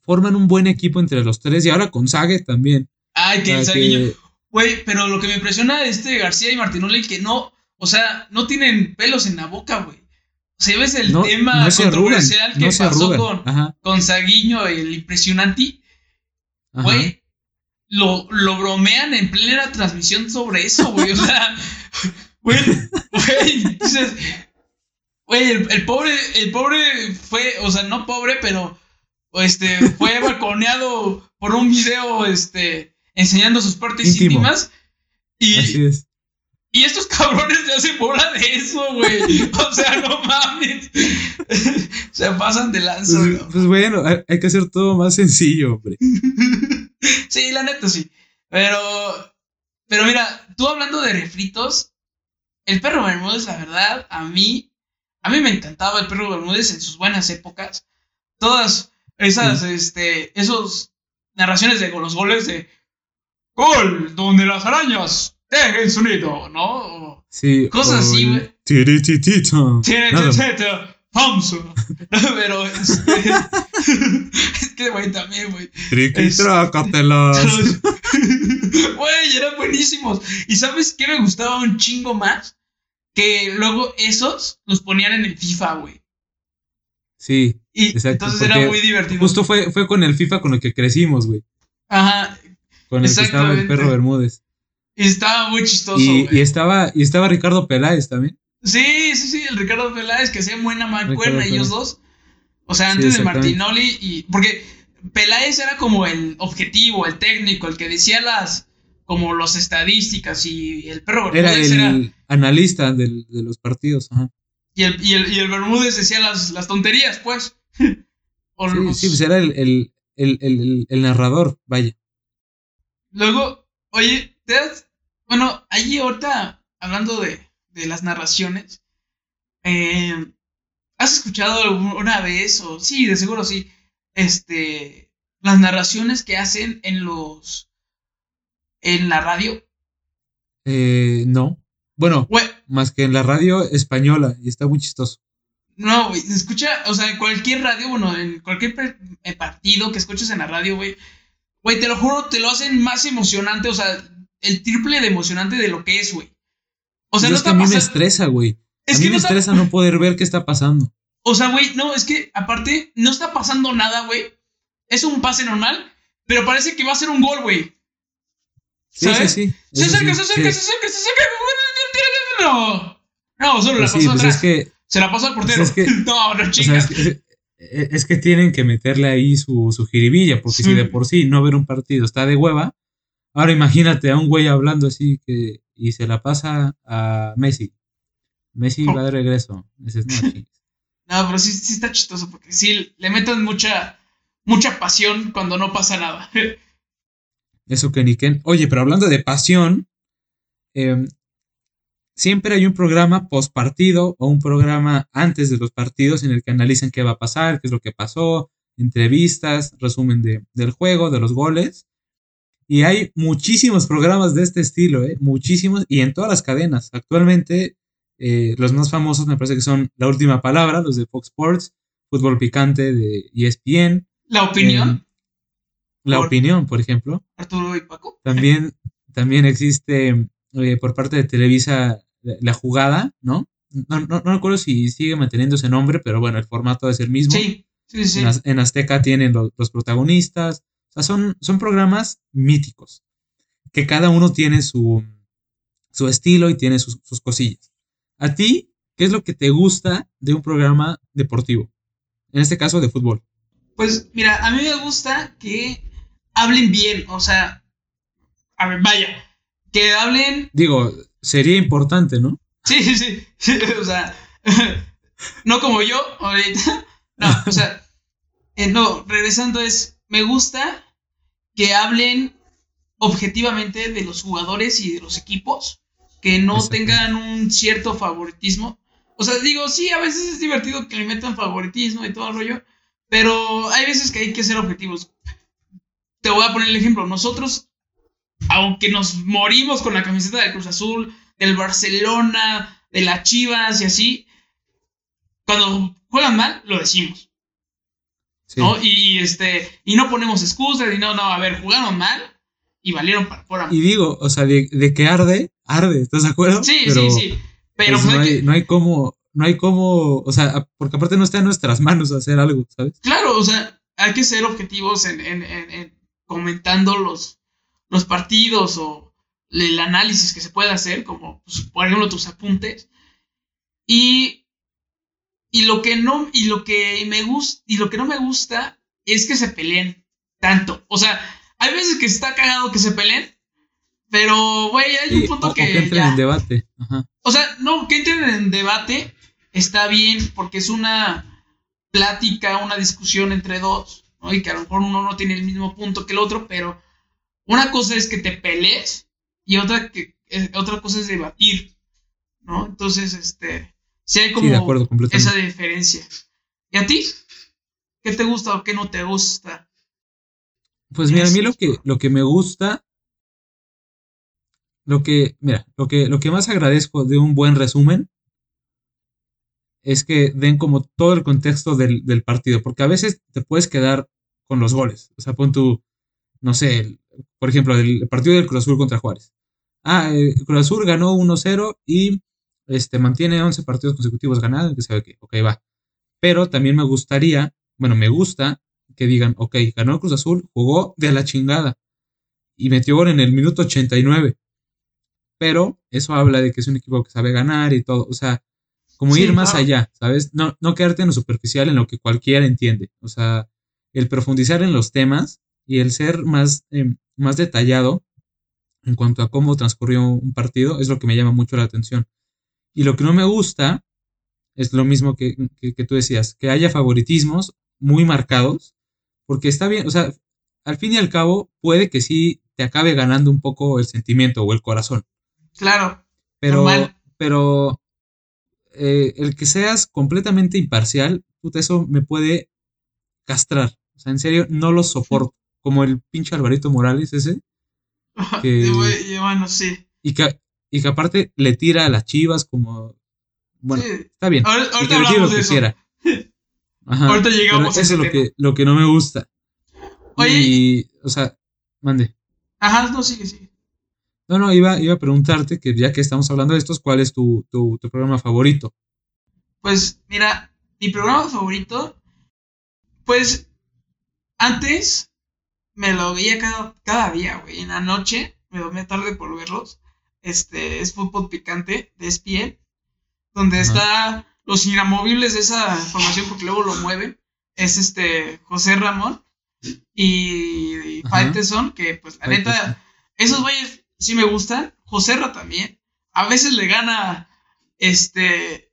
forman un buen equipo entre los tres y ahora con Sague también. Ay, que el Saguiño. Güey, pero lo que me impresiona de este García y Martinoli que no, o sea, no tienen pelos en la boca, güey. O sea, ves el no, tema no arrugan. controversial que No pasó con, Ajá, con Saguiño, el impresionante, güey. Lo, lo bromean en plena transmisión sobre eso, güey. O sea, güey, güey, dices, güey, el, el pobre, el pobre fue, o sea, no pobre, pero este, fue balconeado por un video, este, enseñando sus partes Íntimo. íntimas. Y, Así es. y estos cabrones se hacen bola de eso, güey. O sea, no mames. se pasan de lanza, Pues, güey. pues bueno, hay, hay que hacer todo más sencillo, hombre. Sí, la neta sí. Pero, pero mira, tú hablando de refritos, el perro Bermúdez, la verdad, a mí, a mí me encantaba el perro Bermúdez en sus buenas épocas. Todas esas, este, esos narraciones de los goles de gol, donde las arañas dejen su nido, ¿no? O, Sí. Cosas o así, güey. Thompson. Pero este, es que, güey, también, güey. Triquitrácatelas. Güey, eran buenísimos. ¿Y sabes qué me gustaba un chingo más? Que luego esos los ponían en el FIFA, güey. Sí, Y Exacto, entonces era muy divertido. justo fue, fue con el FIFA con el que crecimos, güey. Ajá. Con el que estaba el perro Bermúdez. Y estaba muy chistoso, Y, güey. y estaba, y estaba Ricardo Peláez también. Sí, sí, sí, el Ricardo Peláez, que hacían buena mancuerna ellos dos. O sea, Sí, antes de. Martinoli y. Porque Peláez era como el objetivo, el técnico, el que decía las. como las estadísticas y el perro Era Bermúdez el era. analista del- de los partidos. Ajá. y, el, y, el, y el Bermúdez decía las, las tonterías, pues. O Sí, los- sí, pues era el, el, el, el- el narrador, vaya. Luego, oye, te das. Bueno, allí ahorita, hablando de, de las narraciones, eh, ¿has escuchado alguna vez, o sí, de seguro sí, este, las narraciones que hacen en los. en la radio? Eh, no. Bueno, más que en la radio española, y está muy chistoso. no, güey, escucha, o sea, en cualquier radio, bueno, en cualquier eh, partido que escuches en la radio, güey, güey, te lo juro, te lo hacen más emocionante, o sea, el triple de emocionante de lo que es, güey. O sea, no es que a mí me estresa, güey. Es a mí que me no está- estresa no poder ver qué está pasando. O sea, güey, no, es que aparte no está pasando nada, güey. Es un pase normal, pero parece que va a ser un gol, güey. Sí, sí, sí. Se acerca, sí, se acerca, sí. se acerca, se acerca. No, no, solo la Pues sí, pasó pues atrás. es que, Se la pasó al portero. pues es que- no, no, o sea, chingas. es, que, es que tienen que meterle ahí su, su jiribilla, porque si de por sí no ver un partido está de hueva, ahora imagínate a un güey hablando así que y se la pasa a Messi. Messi va de regreso. No, pero sí, sí está chistoso porque sí le meten mucha, mucha pasión cuando no pasa nada. Eso que ni qué. Oye, pero hablando de pasión, eh, siempre hay un programa post partido o un programa antes de los partidos en el que analizan qué va a pasar, qué es lo que pasó, entrevistas, resumen de- del juego, de los goles. Y hay muchísimos programas de este estilo, ¿eh? muchísimos, y en todas las cadenas. Actualmente, eh, los más famosos me parece que son La Última Palabra, los de Fox Sports, Fútbol Picante de ESPN, La opinión, em, La Por- Opinión, por ejemplo. Arturo y Paco. También, también existe eh, por parte de Televisa la, jugada, ¿no? no, no, no recuerdo si sigue manteniendo ese nombre, pero bueno, el formato es el mismo. Sí, sí, sí. En, en Azteca tienen lo- los protagonistas. Sea, son, son programas míticos. Que cada uno tiene su, su estilo y tiene sus, sus cosillas. A ti, ¿qué es lo que te gusta de un programa deportivo? En este caso, de fútbol. Pues mira, a mí me gusta que hablen bien, o sea, a ver, vaya, que hablen, Digo, sería importante, ¿no? sí, sí, sí, sí, o sea, no como yo ahorita, no, o sea, eh, no, regresando es, me gusta que hablen objetivamente de los jugadores y de los equipos, que no Exacto. tengan un cierto favoritismo. O sea, digo, sí, a veces es divertido que le metan favoritismo y todo el rollo, pero hay veces que hay que ser objetivos. Te voy a poner el ejemplo. Nosotros, aunque nos morimos con la camiseta del Cruz Azul, del Barcelona, de la Chivas y así, cuando juegan mal, lo decimos. Sí. ¿no? Y, y, este, y no ponemos excusas y no, no, a ver, jugaron mal y valieron para fuera. Y digo, o sea, de, de que arde, arde, ¿estás de acuerdo? Sí, Pero, sí, sí. Pero pues, no, hay hay, que- no hay cómo, no hay cómo, o sea, porque aparte no está en nuestras manos hacer algo, ¿sabes? claro, o sea, hay que ser objetivos en, en- en- en comentando los, los partidos o el análisis que se puede hacer, como pues, por ejemplo tus apuntes. Y, y lo que no, y lo que me gusta, y lo que no me gusta es que se peleen tanto. O sea, hay veces que está cagado que se peleen, pero güey, hay un Sí, punto o, o que. que entren ya- en debate. Ajá. O sea, no, que entren en debate está bien porque es una plática, una discusión entre dos, ¿no? Y que a lo mejor uno no tiene el mismo punto que el otro, pero una cosa es que te pelees y otra, que, eh, otra cosa es debatir, ¿no? Entonces, este, sí hay como Sí, de acuerdo, esa diferencia. ¿Y a ti? ¿Qué te gusta o qué no te gusta? Pues mira, a mí lo que, lo que me gusta, lo que, mira, lo que, lo que más agradezco de un buen resumen es que den como todo el contexto del, del partido, porque a veces te puedes quedar con los goles. O sea, pon tu, no sé, el- por ejemplo, el partido del Cruz Azul contra Juárez. Ah, el Cruz Azul ganó 1-0 y este, mantiene 11 partidos consecutivos ganados, que sabe que, ok, va. Pero también me gustaría, bueno, me gusta que digan, ok, ganó el Cruz Azul, jugó de la chingada y metió gol en el minuto 89. Pero eso habla de que es un equipo que sabe ganar y todo. O sea, como Sí, ir más claro. allá, ¿sabes? No, no quedarte en lo superficial, en lo que cualquiera entiende. O sea, el profundizar en los temas y el ser más, eh, más detallado en cuanto a cómo transcurrió un partido es lo que me llama mucho la atención. Y lo que no me gusta es lo mismo que, que, que tú decías, que haya favoritismos muy marcados, porque está bien, o sea, al fin y al cabo puede que sí te acabe ganando un poco el sentimiento o el corazón, Claro, pero, Normal. pero eh, el que seas completamente imparcial, puta, eso me puede castrar. O sea, en serio, no lo soporto. Como el pinche Alvarito Morales ese, Que- bueno, sí. y que, y que aparte le tira a las chivas como... Bueno, Sí. está bien. Ahora- y ahorita que lo que eso. quiera. Ajá, Ahorita llegamos eso es lo que, lo que no me gusta. Oye. Y, o sea, mande. Ajá, no, sigue, sigue. No, no, iba, iba a preguntarte que ya que estamos hablando de estos, ¿cuál es tu, tu, tu programa favorito? Pues mira, mi programa favorito, pues antes me lo veía cada, cada día, güey. En la noche me dormía tarde por verlos. Este es fútbol picante de ESPN, donde está los inamovibles de esa formación porque luego lo mueven. Es este José Ramón y, y Ajá. Faitelson, que pues la neta, esos güeyes sí me gustan. Joserra también. A veces le gana este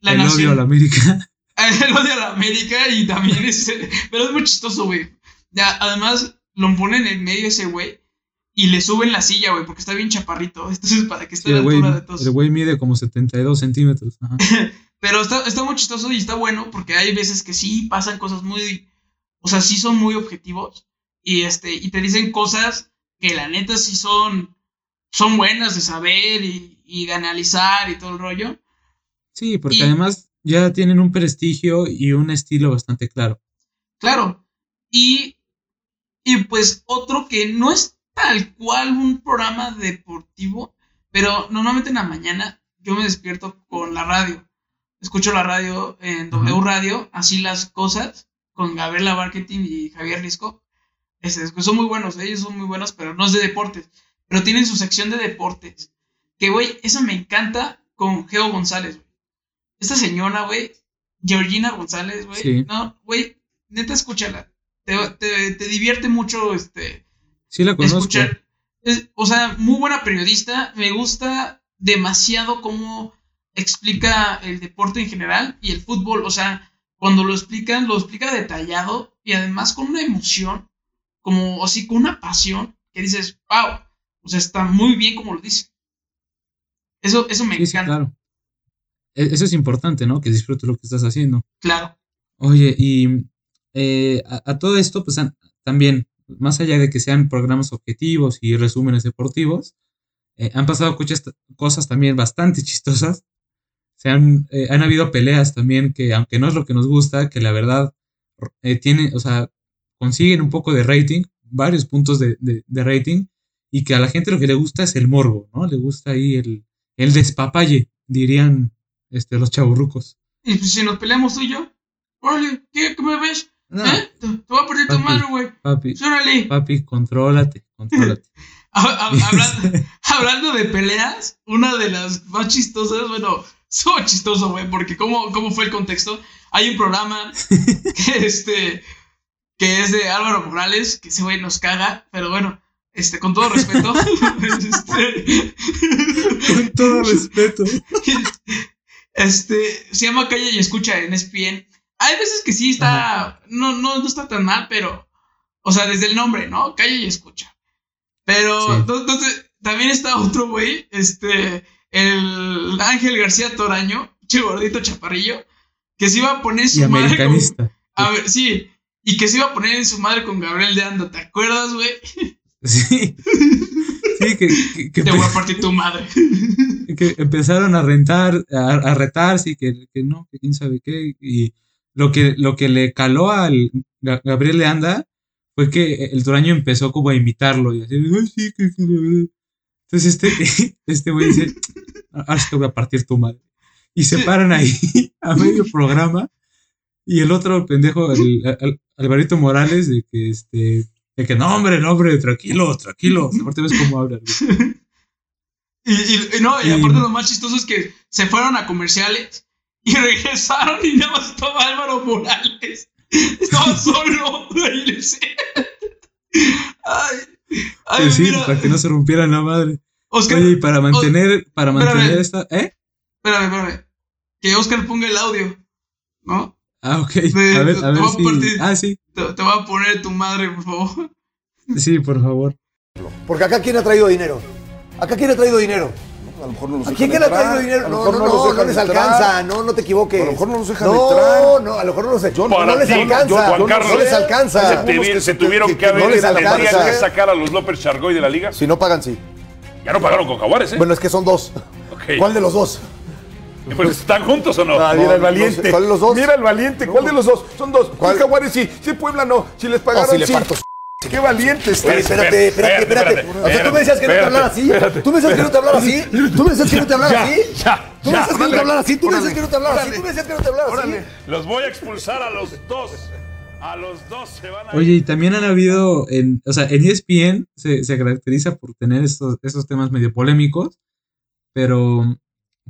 la el nación. odio a la América. El odio a la América y también es. Pero es muy chistoso, güey. Ya, además, lo ponen en medio ese güey y le suben la silla, güey, porque está bien chaparrito. Entonces, para que esté Sí, a la altura de todos. el güey mide como 72 centímetros. Ajá. Pero está, está muy chistoso y está bueno porque hay veces que sí pasan cosas muy. O sea, sí son muy objetivos y, este, y te dicen cosas que la neta sí son, son buenas de saber y, y de analizar y todo el rollo. Sí, porque Y- además ya tienen un prestigio y un estilo bastante claro. Claro. Y, y pues otro que no es tal cual un programa deportivo, pero normalmente en la mañana yo me despierto con la radio. Escucho la radio en W Radio, así las cosas, con Gabriela Marketing y Javier Risco. Este, son muy buenos, ellos son muy buenos, pero no es de deportes. Pero tienen su sección de deportes. Que, güey, eso me encanta con Geo González, güey. Esta señora, güey, Georgina González, güey. No, güey, neta, escúchala. Te, te, divierte mucho, este. Sí, la conozco. Escuchar. o sea, muy buena periodista. Me gusta demasiado cómo explica el deporte en general y el fútbol. O sea, cuando lo explican, lo explica detallado y además con una emoción, como así, con una pasión que dices, wow. O sea, está muy bien como lo dice. Eso, eso me encanta. claro. E, eso es importante, ¿no? Que disfrutes lo que estás haciendo. Claro. Oye, y eh, a, todo esto, pues también, más allá de que sean programas objetivos y resúmenes deportivos, eh, han pasado cosas también bastante chistosas. Se han, eh, han habido peleas también que, aunque no es lo que nos gusta, que la verdad tienen, o sea, consiguen un poco de rating, varios puntos de, de, rating, y que a la gente lo que le gusta es el morbo, ¿no? Le gusta ahí el, el despapalle, dirían este, los chaburrucos. Y pues si nos peleamos tú y yo, órale, ¿qué, me ves? ¿Eh? Te, voy a perder tu madre, güey. Papi, órale. papi, contrólate, contrólate. hablando, hablando, de peleas, una de las más chistosas, bueno, so chistoso, güey, porque ¿cómo, ¿cómo fue el contexto? Hay un programa que, este, que es de Álvaro Morales, que ese güey nos caga, pero bueno, este, con todo respeto. este, con todo respeto. Este, se llama Calle y Escucha en ESPN. Hay veces que sí está, no, no, no está tan mal, pero, o sea, desde el nombre, ¿no? Calle y Escucha. Pero, entonces, también está otro güey, este, el Ángel García Toraño, che gordito chaparrillo, que se iba a poner su madre con, A ver, sí, y que se iba a poner en su madre con Gabriel de Anda, ¿te acuerdas, güey? Sí. Sí, que, Te voy a partir tu madre. Que empezaron a rentar, a, retarse y que, no, que quién sabe qué. Y lo que, lo que le caló al Gabriel de Anda fue que el Toraño empezó como a imitarlo y así, Ay, sí, que, Entonces este, este güey dice, ahora sí que voy a partir tu madre. Y se paran ahí a medio programa y el otro pendejo, el, Alvarito Morales, de que este de que no, hombre, no, hombre, tranquilo, tranquilo. Aparte ves cómo hablan. Y, y, no, y aparte lo más chistoso es que se fueron a comerciales y regresaron y nada más estaba Álvaro Morales. Estaba solo. ay, ay, sí, para que no se rompiera la madre. Oscar, Oye, y para mantener, para mantener esta, ¿eh? Espérame, espérame. Que Oscar ponga el audio, ¿no? Ah, ok. a ver, a ver si... Ah, sí. Te, voy a poner tu madre, por favor. Sí, por favor. Porque acá, ¿quién ha traído dinero? Acá, ¿quién ha traído dinero? A lo mejor no los ¿A quién ha traído dinero? No, no, no, no, les alcanza, no, no te equivoques. A lo mejor no los dejan entrar. No, no, a lo mejor no los dejan. No les alcanza. No les alcanza. Se tuvieron que haber, tendrían que sacar a los López Chargoy de la liga. Si no pagan, sí. Ya no pagaron con Jaguares, ¿eh? Bueno, es que son dos. ¿Cuál de los dos? Pero ¿están juntos o no? Ah, mira el valiente. ¿Cuál de los dos? Mira el valiente. ¿Cuál de los dos? Son dos. ¿Cuál? Jaguares sí. Si Puebla no. Si les pagaron, sí. le parto Qué valiente está. espérate, espérate, espérate. O sea, tú me decías que no te hablara así. Tú me decías que no te hablara así. Tú me decías que no te hablara así. Ya, Tú me decías que no te hablara así. Tú me decías que no te hablara así. Tú me decías que no te hablara así. Los voy a expulsar a los dos. A los dos se van a Oye, y también han habido, en, o sea, en ESPN se, se caracteriza por tener estos, estos temas medio polémicos, pero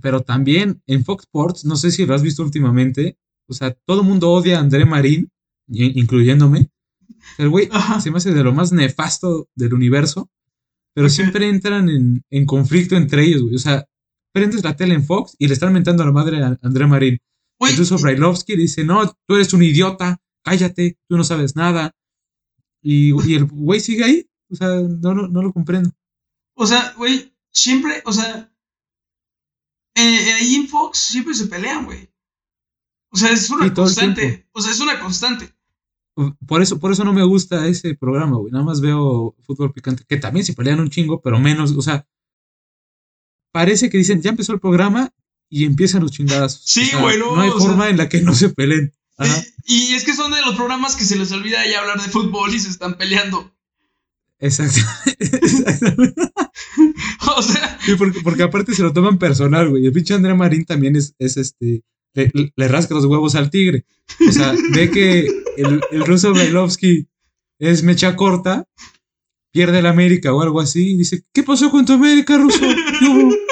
pero también en Fox Sports, no sé si lo has visto últimamente, o sea, todo el mundo odia a André Marín, incluyéndome. El güey se me hace de lo más nefasto del universo, pero siempre entran en, conflicto entre ellos, güey. O sea, prendes la tele en Fox y le están mentando a la madre a André Marín. Incluso Brailovsky dice, no, tú eres un idiota, cállate, tú no sabes nada. Y, y el güey sigue ahí, o sea, no, no, no lo comprendo. O sea, güey, siempre, o sea, eh, ahí en Fox siempre se pelean, güey. O sea, es una constante. O sea, es una constante. Por eso, por eso no me gusta ese programa, güey. Nada más veo fútbol picante, que también se pelean un chingo, pero menos, o sea, parece que dicen, ya empezó el programa y empiezan los chingadas. Sí, güey, no, hay forma en la que no se peleen. Y, y, es que son de los programas que se les olvida ya hablar de fútbol y se están peleando. Exacto. O sea, Sí, porque, porque aparte se lo toman personal, güey. El pinche Andrea Marín también es, es este. Le, le rasca los huevos al tigre. O sea, ve que el, el ruso Brailovsky es mecha corta, pierde el América o algo así, y dice: ¿Qué pasó con tu América, ruso? ¿Qué hubo?".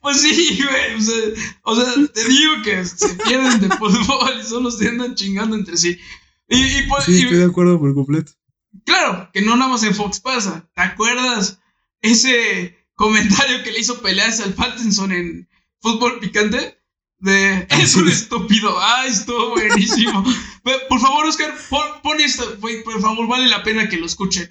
pues sí, güey. O sea, o sea, te digo que se pierden de fútbol y solo se andan chingando entre sí. Y, y, pues, Sí, y- estoy de acuerdo por completo. claro, que no nada más en Fox pasa. ¿Te acuerdas ese comentario que le hizo pelearse al Pattinson en Fútbol Picante? De, es un estúpido. Ah, estuvo buenísimo. Por favor, Oscar, pon, pon esto. güey, Por favor, vale la pena que lo escuchen.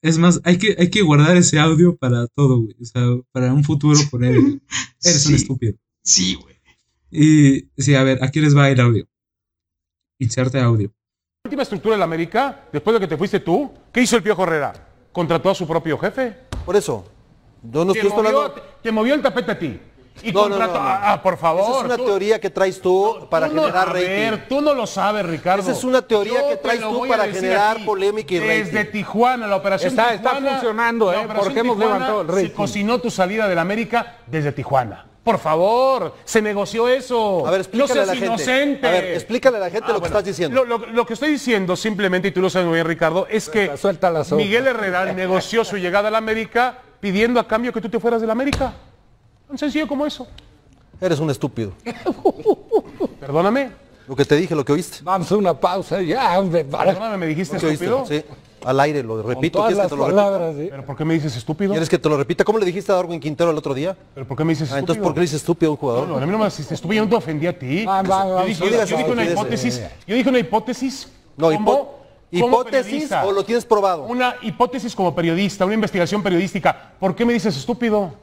Es más, hay que, hay que guardar ese audio para todo, güey. O sea, para un futuro poner. Eres un estúpido. Sí, güey. Y sí, a ver, aquí les va el audio. Inserte audio. La última estructura de la América, después de que te fuiste tú, ¿qué hizo el Piojo Herrera? Contrató a su propio jefe. Por eso. Yo no Te estoy movió, hablando. te movió el tapete a ti. Y No, no, contrató. no, no. Ah, por favor. Esa es una tú- teoría que traes tú para tú generar a rating. ver, tú no lo sabes, Ricardo. Esa es una teoría Yo que traes tú para generar aquí. polémica y Desde rating. Tijuana, la operación Está- funcionando, ¿eh? Porque hemos Tijuana levantado el Se rating. cocinó tu salida del América desde Tijuana. Por favor, se negoció eso. A ver, explícale no a la seas gente. inocente. A ver, explícale a la gente Ah, lo que estás diciendo. Lo, lo- lo que estoy diciendo simplemente, y tú lo sabes muy bien, Ricardo, es que Suelta, suelta la sopa. Miguel Herrera negoció su llegada a la América pidiendo a cambio que tú te fueras de la América. Tan sencillo como eso. Eres un estúpido. Perdóname. Lo que te dije, lo que oíste. Vamos a una pausa ya, hombre. Para, Perdóname, me dijiste oíste, estúpido. sí. Al aire, lo con repito. todas ¿Quieres las que te lo repita? palabras, ¿sí? ¿Pero por qué me dices estúpido? ¿Quieres que te lo repita? ¿Cómo le dijiste a Darwin Quintero el otro día? ¿Pero por qué me dices Ah, estúpido? entonces, ¿por qué le dices estúpido a un No, jugador? no, a mí no me hiciste estúpido, yo no te ofendí a ti. Va, va, yo dije, no yo dije una hipótesis, yo dije una hipótesis No, como hipótesis o lo tienes probado. Una hipótesis como periodista, una investigación periodística. ¿Por qué me dices estúpido?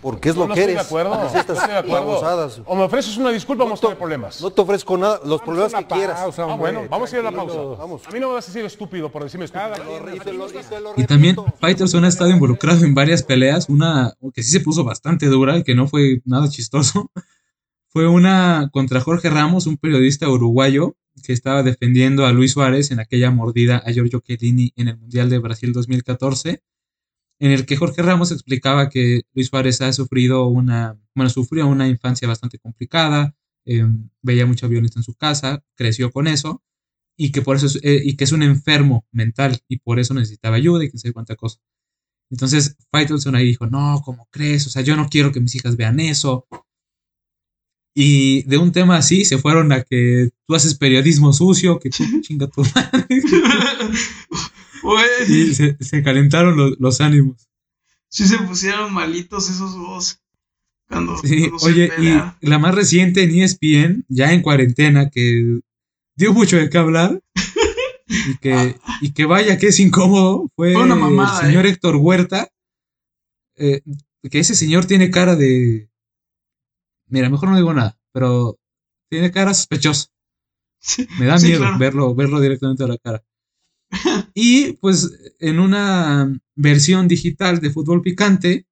Porque es No, lo no que estoy eres. de acuerdo. No estoy de acuerdo. O me ofreces una disculpa o vamos a te- tener problemas. No te ofrezco nada, los problemas que quieras. pausa, Ah, hombre, bueno, vamos a ir a la pausa. Vamos. A mí no me vas a decir estúpido por decirme estúpido. Y te lo- y te lo Y también. Faitelson ha estado involucrado en varias peleas, una que sí se puso bastante dura y que no fue nada chistoso. Fue una contra Jorge Ramos, un periodista uruguayo que estaba defendiendo a Luis Suárez en aquella mordida a Giorgio Chiellini en el Mundial de Brasil 2014, en el que Jorge Ramos explicaba que Luis Suárez ha sufrido una, bueno, sufrió una infancia bastante complicada, eh, veía mucha violencia en su casa, creció con eso, y que por eso es, eh, y que es un enfermo mental y por eso necesitaba ayuda y que sé cuánta cosa. Entonces Faitelson ahí dijo, no, ¿cómo crees? O sea, yo no quiero que mis hijas vean eso. Y de un tema así se fueron a que tú haces periodismo sucio, que tú chinga tu madre. Y se, se calentaron los, los ánimos. sí se pusieron malitos esos dos. Cuando, Sí, cuando oye, y la más reciente en ESPN, ya en cuarentena, que dio mucho de qué hablar. Y que, y que vaya que es incómodo, fue Fue una mamada, el señor ¿eh? Héctor Huerta. eh, que ese señor tiene cara de. Mira, mejor no digo nada, pero tiene cara sospechosa. Me da Sí, miedo claro. verlo, verlo directamente a la cara. Y pues en una versión digital de fútbol picante,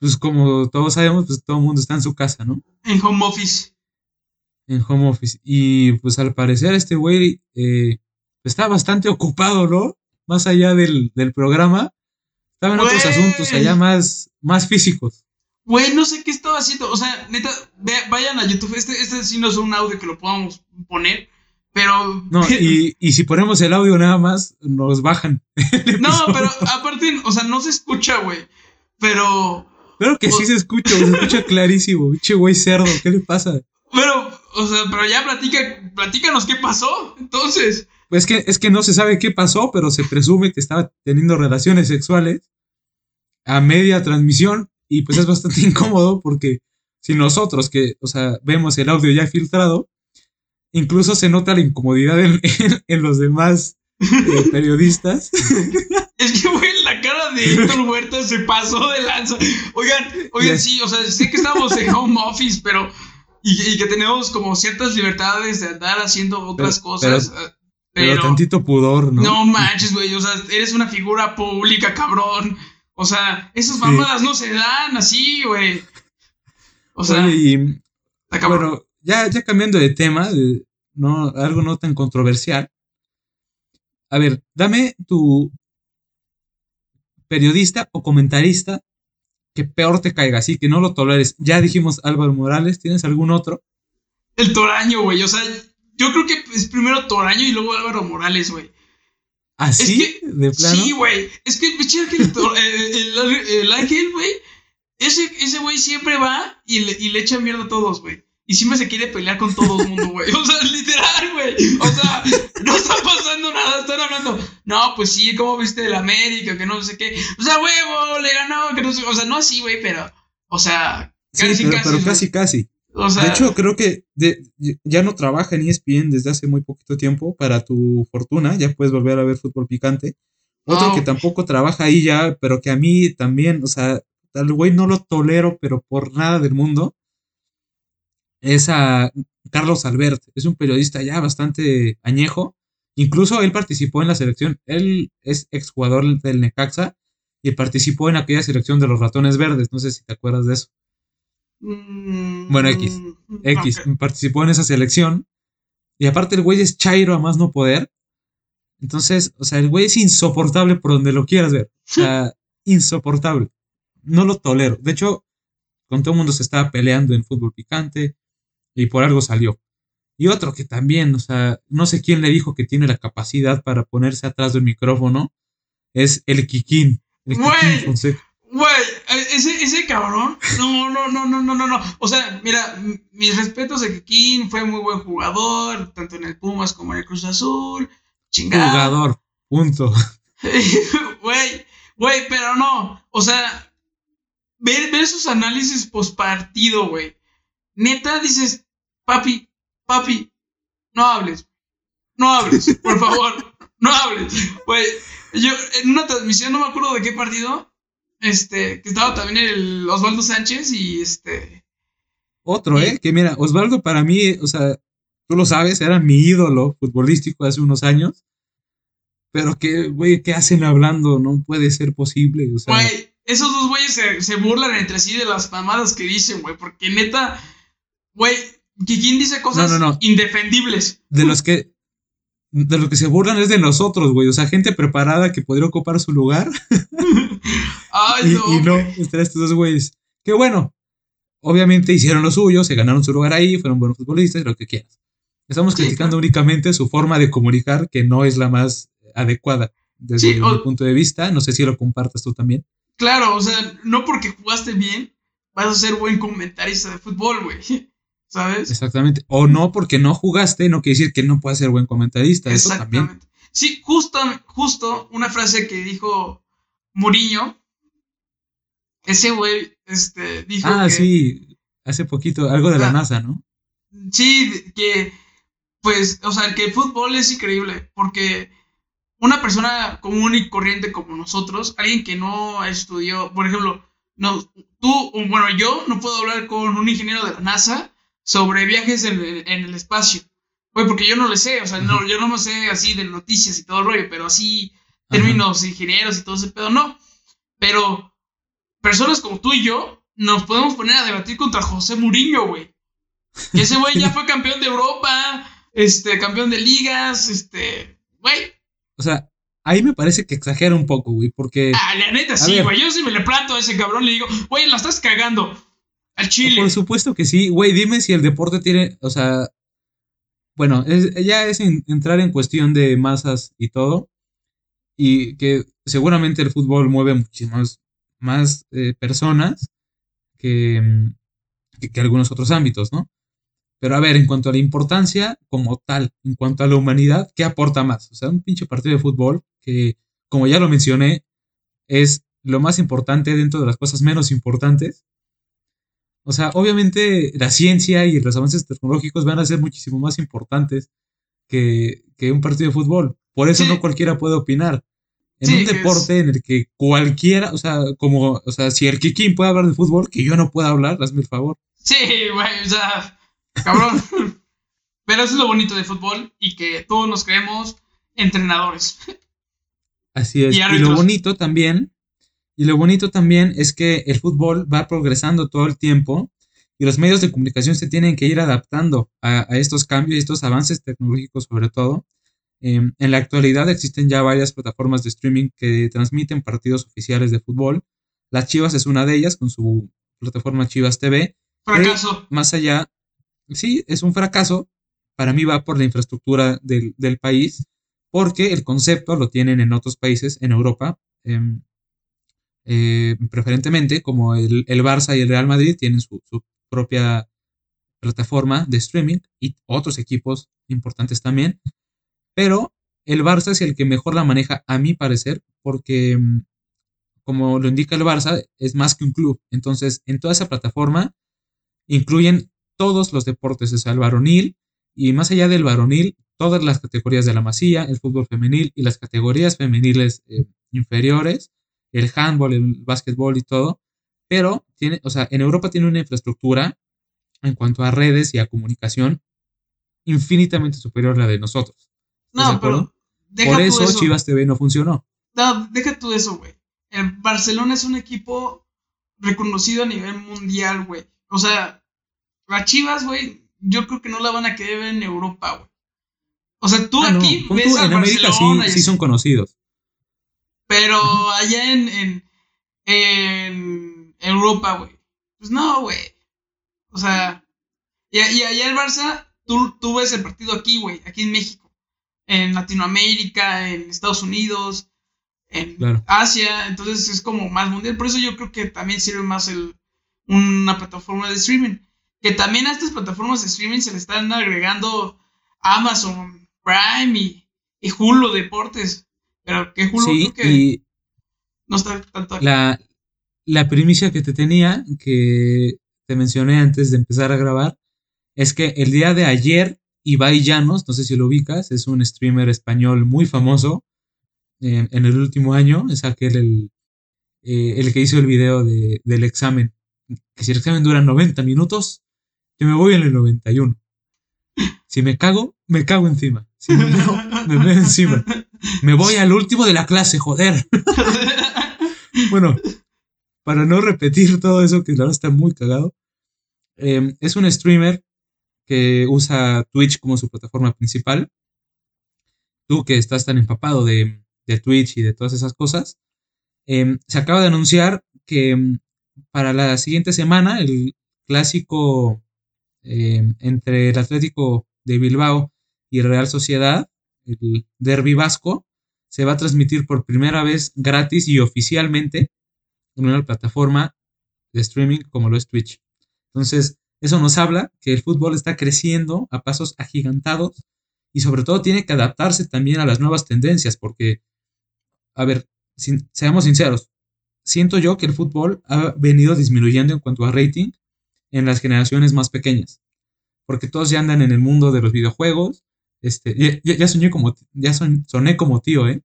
pues como todos sabemos, pues todo el mundo está en su casa, ¿no? En home office. En home office. Y pues al parecer este güey eh, está bastante ocupado, ¿no? Más allá del, del programa. Estaba en otros asuntos allá más, más físicos. Güey, no sé qué estaba haciendo. O sea, neta, ve- vayan a YouTube. Este, este sí no es un audio que lo podamos poner. Pero. No, y, y si ponemos el audio nada más, nos bajan. No, pero aparte, o sea, no se escucha, güey. Pero. Claro que sí se escucha, se escucha clarísimo. Pinche güey cerdo, ¿qué le pasa? Pero, o sea, pero ya platica, platícanos qué pasó. Entonces. Pues que, es que no se sabe qué pasó, pero se presume que estaba teniendo relaciones sexuales a media transmisión y pues es bastante incómodo porque si nosotros que, o sea, vemos el audio ya filtrado, incluso se nota la incomodidad en, en- en los demás eh, periodistas. Es que, güey, la cara de Héctor Huerta se pasó de lanza. Oigan, oigan, sí, o sea, sé que estamos en home office, pero. Y, y que tenemos como ciertas libertades de andar haciendo otras Pero- cosas. eh, Pero, Pero. tantito pudor, ¿no? No manches, güey. O sea, eres una figura pública, cabrón. O sea, esas mamadas no se dan así, güey. O sea, Oye, y bueno, ya, ya cambiando de tema, de- no, algo no tan controversial. a ver, dame tu periodista o comentarista que peor te caiga, así que no lo toleres. Ya dijimos Álvaro Morales, ¿tienes algún otro? El Toraño, güey. O sea, yo creo que es primero Toraño y luego Álvaro Morales, güey. ¿Así? Es que- ¿De plano? Sí, güey. Es que pinche Ángel, el, el- el Ángel, güey. Ese ese güey siempre va y le, y le echa mierda a todos, güey. Y siempre se quiere pelear con todo el mundo, güey. O sea, literal, güey. O sea, no está pasando nada. Están hablando. No, pues sí, ¿cómo viste el América? Que no sé qué. O sea, huevo, le ganó. Que no sé. O sea, no así, güey, pero. O sea, Sí, casi, pero, casi. pero casi, casi. O sea, de hecho, creo que de- ya no trabaja en ESPN desde hace muy poquito tiempo. Para tu fortuna, ya puedes volver a ver fútbol picante. Otro No. que tampoco trabaja ahí ya, pero que a mí también, o sea, al güey no lo tolero, pero por nada del mundo, es a Carlos Albert. Es un periodista ya bastante añejo. Incluso él participó en la selección. Él es exjugador del Necaxa y participó en aquella selección de los ratones verdes. No sé si te acuerdas de eso. Mm, Bueno, X. mm, X participó en esa selección. Y aparte el güey es chairo a más no poder. Entonces, o sea, el güey es insoportable por donde lo quieras ver. O sea, insoportable. No lo tolero. De hecho, con todo el mundo se estaba peleando en fútbol picante y por algo salió. Y otro que también, o sea, no sé quién le dijo que tiene la capacidad para ponerse atrás del micrófono, es el Kikín. El Kikín. Fonseca. Güey, eh, ese, ese cabrón. No, no, no, no, no, no, no. O sea, mira, mis respetos de Kikín, fue muy buen jugador, tanto en el Pumas como en el Cruz Azul. Chingado. Jugador. Punto. Güey, güey, pero no. O sea, ver, ver esos análisis post partido, güey. Neta dices, papi, papi, no hables. No hables, por favor. No hables. Güey, yo en una transmisión, no me acuerdo de qué partido, este, que estaba también el Osvaldo Sánchez y este. Otro, ¿eh? Que mira, Osvaldo para mí, o sea, tú lo sabes, era mi ídolo futbolístico hace unos años. Pero que, güey, ¿qué hacen hablando? No puede ser posible. O sea, Güey, esos dos güeyes se, se burlan entre sí de las mamadas que dicen, güey, porque neta, güey, Kikín dice cosas No, no, no. indefendibles. de los que. De los que se burlan es de nosotros, güey. O sea, gente preparada que podría ocupar su lugar. Ay, y, no. y no, están estos dos güeyes. Que bueno, obviamente hicieron lo suyo, se ganaron su lugar ahí, fueron buenos futbolistas, lo que quieras. Estamos Sí, criticando únicamente su forma de comunicar, que no es la más adecuada desde Sí, mi punto de vista. No sé si lo compartas tú también. Claro, o sea, no porque jugaste bien, vas a ser buen comentarista de fútbol, güey. ¿Sabes? Exactamente. O no, porque no jugaste, no quiere decir que no puedas ser buen comentarista. Eso también. Sí, justo, justo una frase que dijo Mourinho. Ese güey, este, dijo Ah, que. sí. Hace poquito, algo de la Ah. NASA, ¿no? Sí, que, pues, o sea, que el fútbol es increíble, porque una persona común y corriente como nosotros, alguien que no estudió, por ejemplo, no, tú, bueno, yo no puedo hablar con un ingeniero de la NASA sobre viajes en el, en el espacio, güey, porque yo no le sé, o sea, no, yo no me sé así de noticias y todo el rollo, pero así términos ingenieros y todo ese pedo, no, pero personas como tú y yo nos podemos poner a debatir contra José Mourinho, güey. Y ese güey ya fue campeón de Europa, este, campeón de ligas, este, güey. O sea, ahí me parece que exagera un poco, güey, porque Ah, la neta, sí, güey. Yo si me le planto a ese cabrón, le digo, güey, la estás cagando. Al chile. por supuesto que sí, güey, dime si el deporte tiene, o sea, bueno, es- ya es en- entrar en cuestión de masas y todo, y que seguramente el fútbol mueve muchísimas más eh, personas que, mm, que, que algunos otros ámbitos, ¿no? Pero a ver, en cuanto a la importancia como tal, en cuanto a la humanidad, ¿qué aporta más? O sea, un pinche partido de fútbol que, como ya lo mencioné, es lo más importante dentro de las cosas menos importantes. O sea, obviamente la ciencia y los avances tecnológicos van a ser muchísimo más importantes que, que un partido de fútbol. Por eso Sí. no cualquiera puede opinar. En Sí, un es- deporte en el que cualquiera, o sea, como, o sea, si el Kikín puede hablar de fútbol, que yo no pueda hablar, hazme el favor. Sí, güey, o sea, cabrón. Pero eso es lo bonito del fútbol y que todos nos creemos entrenadores. Así es. Y Y, lo bonito también, y lo bonito también es que el fútbol va progresando todo el tiempo y los medios de comunicación se tienen que ir adaptando a, a estos cambios y estos avances tecnológicos sobre todo. Em, en la actualidad existen ya varias plataformas de streaming que transmiten partidos oficiales de fútbol. Las Chivas es una de ellas con su plataforma Chivas TV. Fracaso. Más allá, sí, es un fracaso. Para mí va por la infraestructura del, del país, porque el concepto lo tienen en otros países, en Europa, em, eh, preferentemente, como el, el, Barça y el Real Madrid tienen su, propia plataforma de streaming y otros equipos importantes también. Pero el Barça es el que mejor la maneja, a mi parecer, porque mm, como lo indica el Barça, es más que un club. Entonces, en toda esa plataforma incluyen todos los deportes, o sea, el varonil y más allá del varonil, todas las categorías de la masía, el fútbol femenil y las categorías femeniles eh, inferiores, el handball, el básquetbol y todo. Pero tiene, o sea, en Europa tiene una infraestructura en cuanto a redes y a comunicación infinitamente superior a la de nosotros. No, pero por eso, eso, Chivas TV no funcionó. No, deja tú eso, güey. El Barcelona es un equipo reconocido a nivel mundial, güey. O sea, las Chivas, güey, yo creo que no la van a querer en Europa, güey. O sea, tú ah, aquí no. ves tú, a en América sí, sí, son conocidos. Pero allá en, en, en Europa, güey. Pues no, güey. O sea, y, y, allá el Barça, tú, tú ves el partido aquí, güey, aquí en México, en Latinoamérica, en Estados Unidos, en claro. Asia, entonces es como más mundial. Por eso yo creo que también sirve más el, una plataforma de streaming. Que también a estas plataformas de streaming se le están agregando Amazon Prime y, y Hulu Deportes. Pero que Hulu sí, creo que y no está tanto. La, la primicia que te tenía, que te mencioné antes de empezar a grabar, es que el día de ayer Ibai Llanos, no sé si lo ubicas, es un streamer español muy famoso eh, en el último año, es aquel el, eh, el que hizo el video de, del examen, que si el examen dura 90 minutos, yo me voy en el 91. Si me cago, me cago encima. Si me meo, me meo encima. Me voy al último de la clase, joder. bueno, para no repetir todo eso, que la verdad está muy cagado, eh, es un streamer que usa Twitch como su plataforma principal. Tú que estás tan empapado de, de Twitch y de todas esas cosas, eh, se acaba de anunciar que mm, para la siguiente semana el clásico eh, entre el Atlético de Bilbao y el Real Sociedad, el Derby Vasco, se va a transmitir por primera vez gratis y oficialmente en una plataforma de streaming como lo es Twitch. Entonces, eso nos habla que el fútbol está creciendo a pasos agigantados y sobre todo tiene que adaptarse también a las nuevas tendencias porque, a ver, seamos sinceros, siento yo que el fútbol ha venido disminuyendo en cuanto a rating en las generaciones más pequeñas, porque todos ya andan en el mundo de los videojuegos, este, ya, ya soñé como, ya son, soné como tío, ¿eh?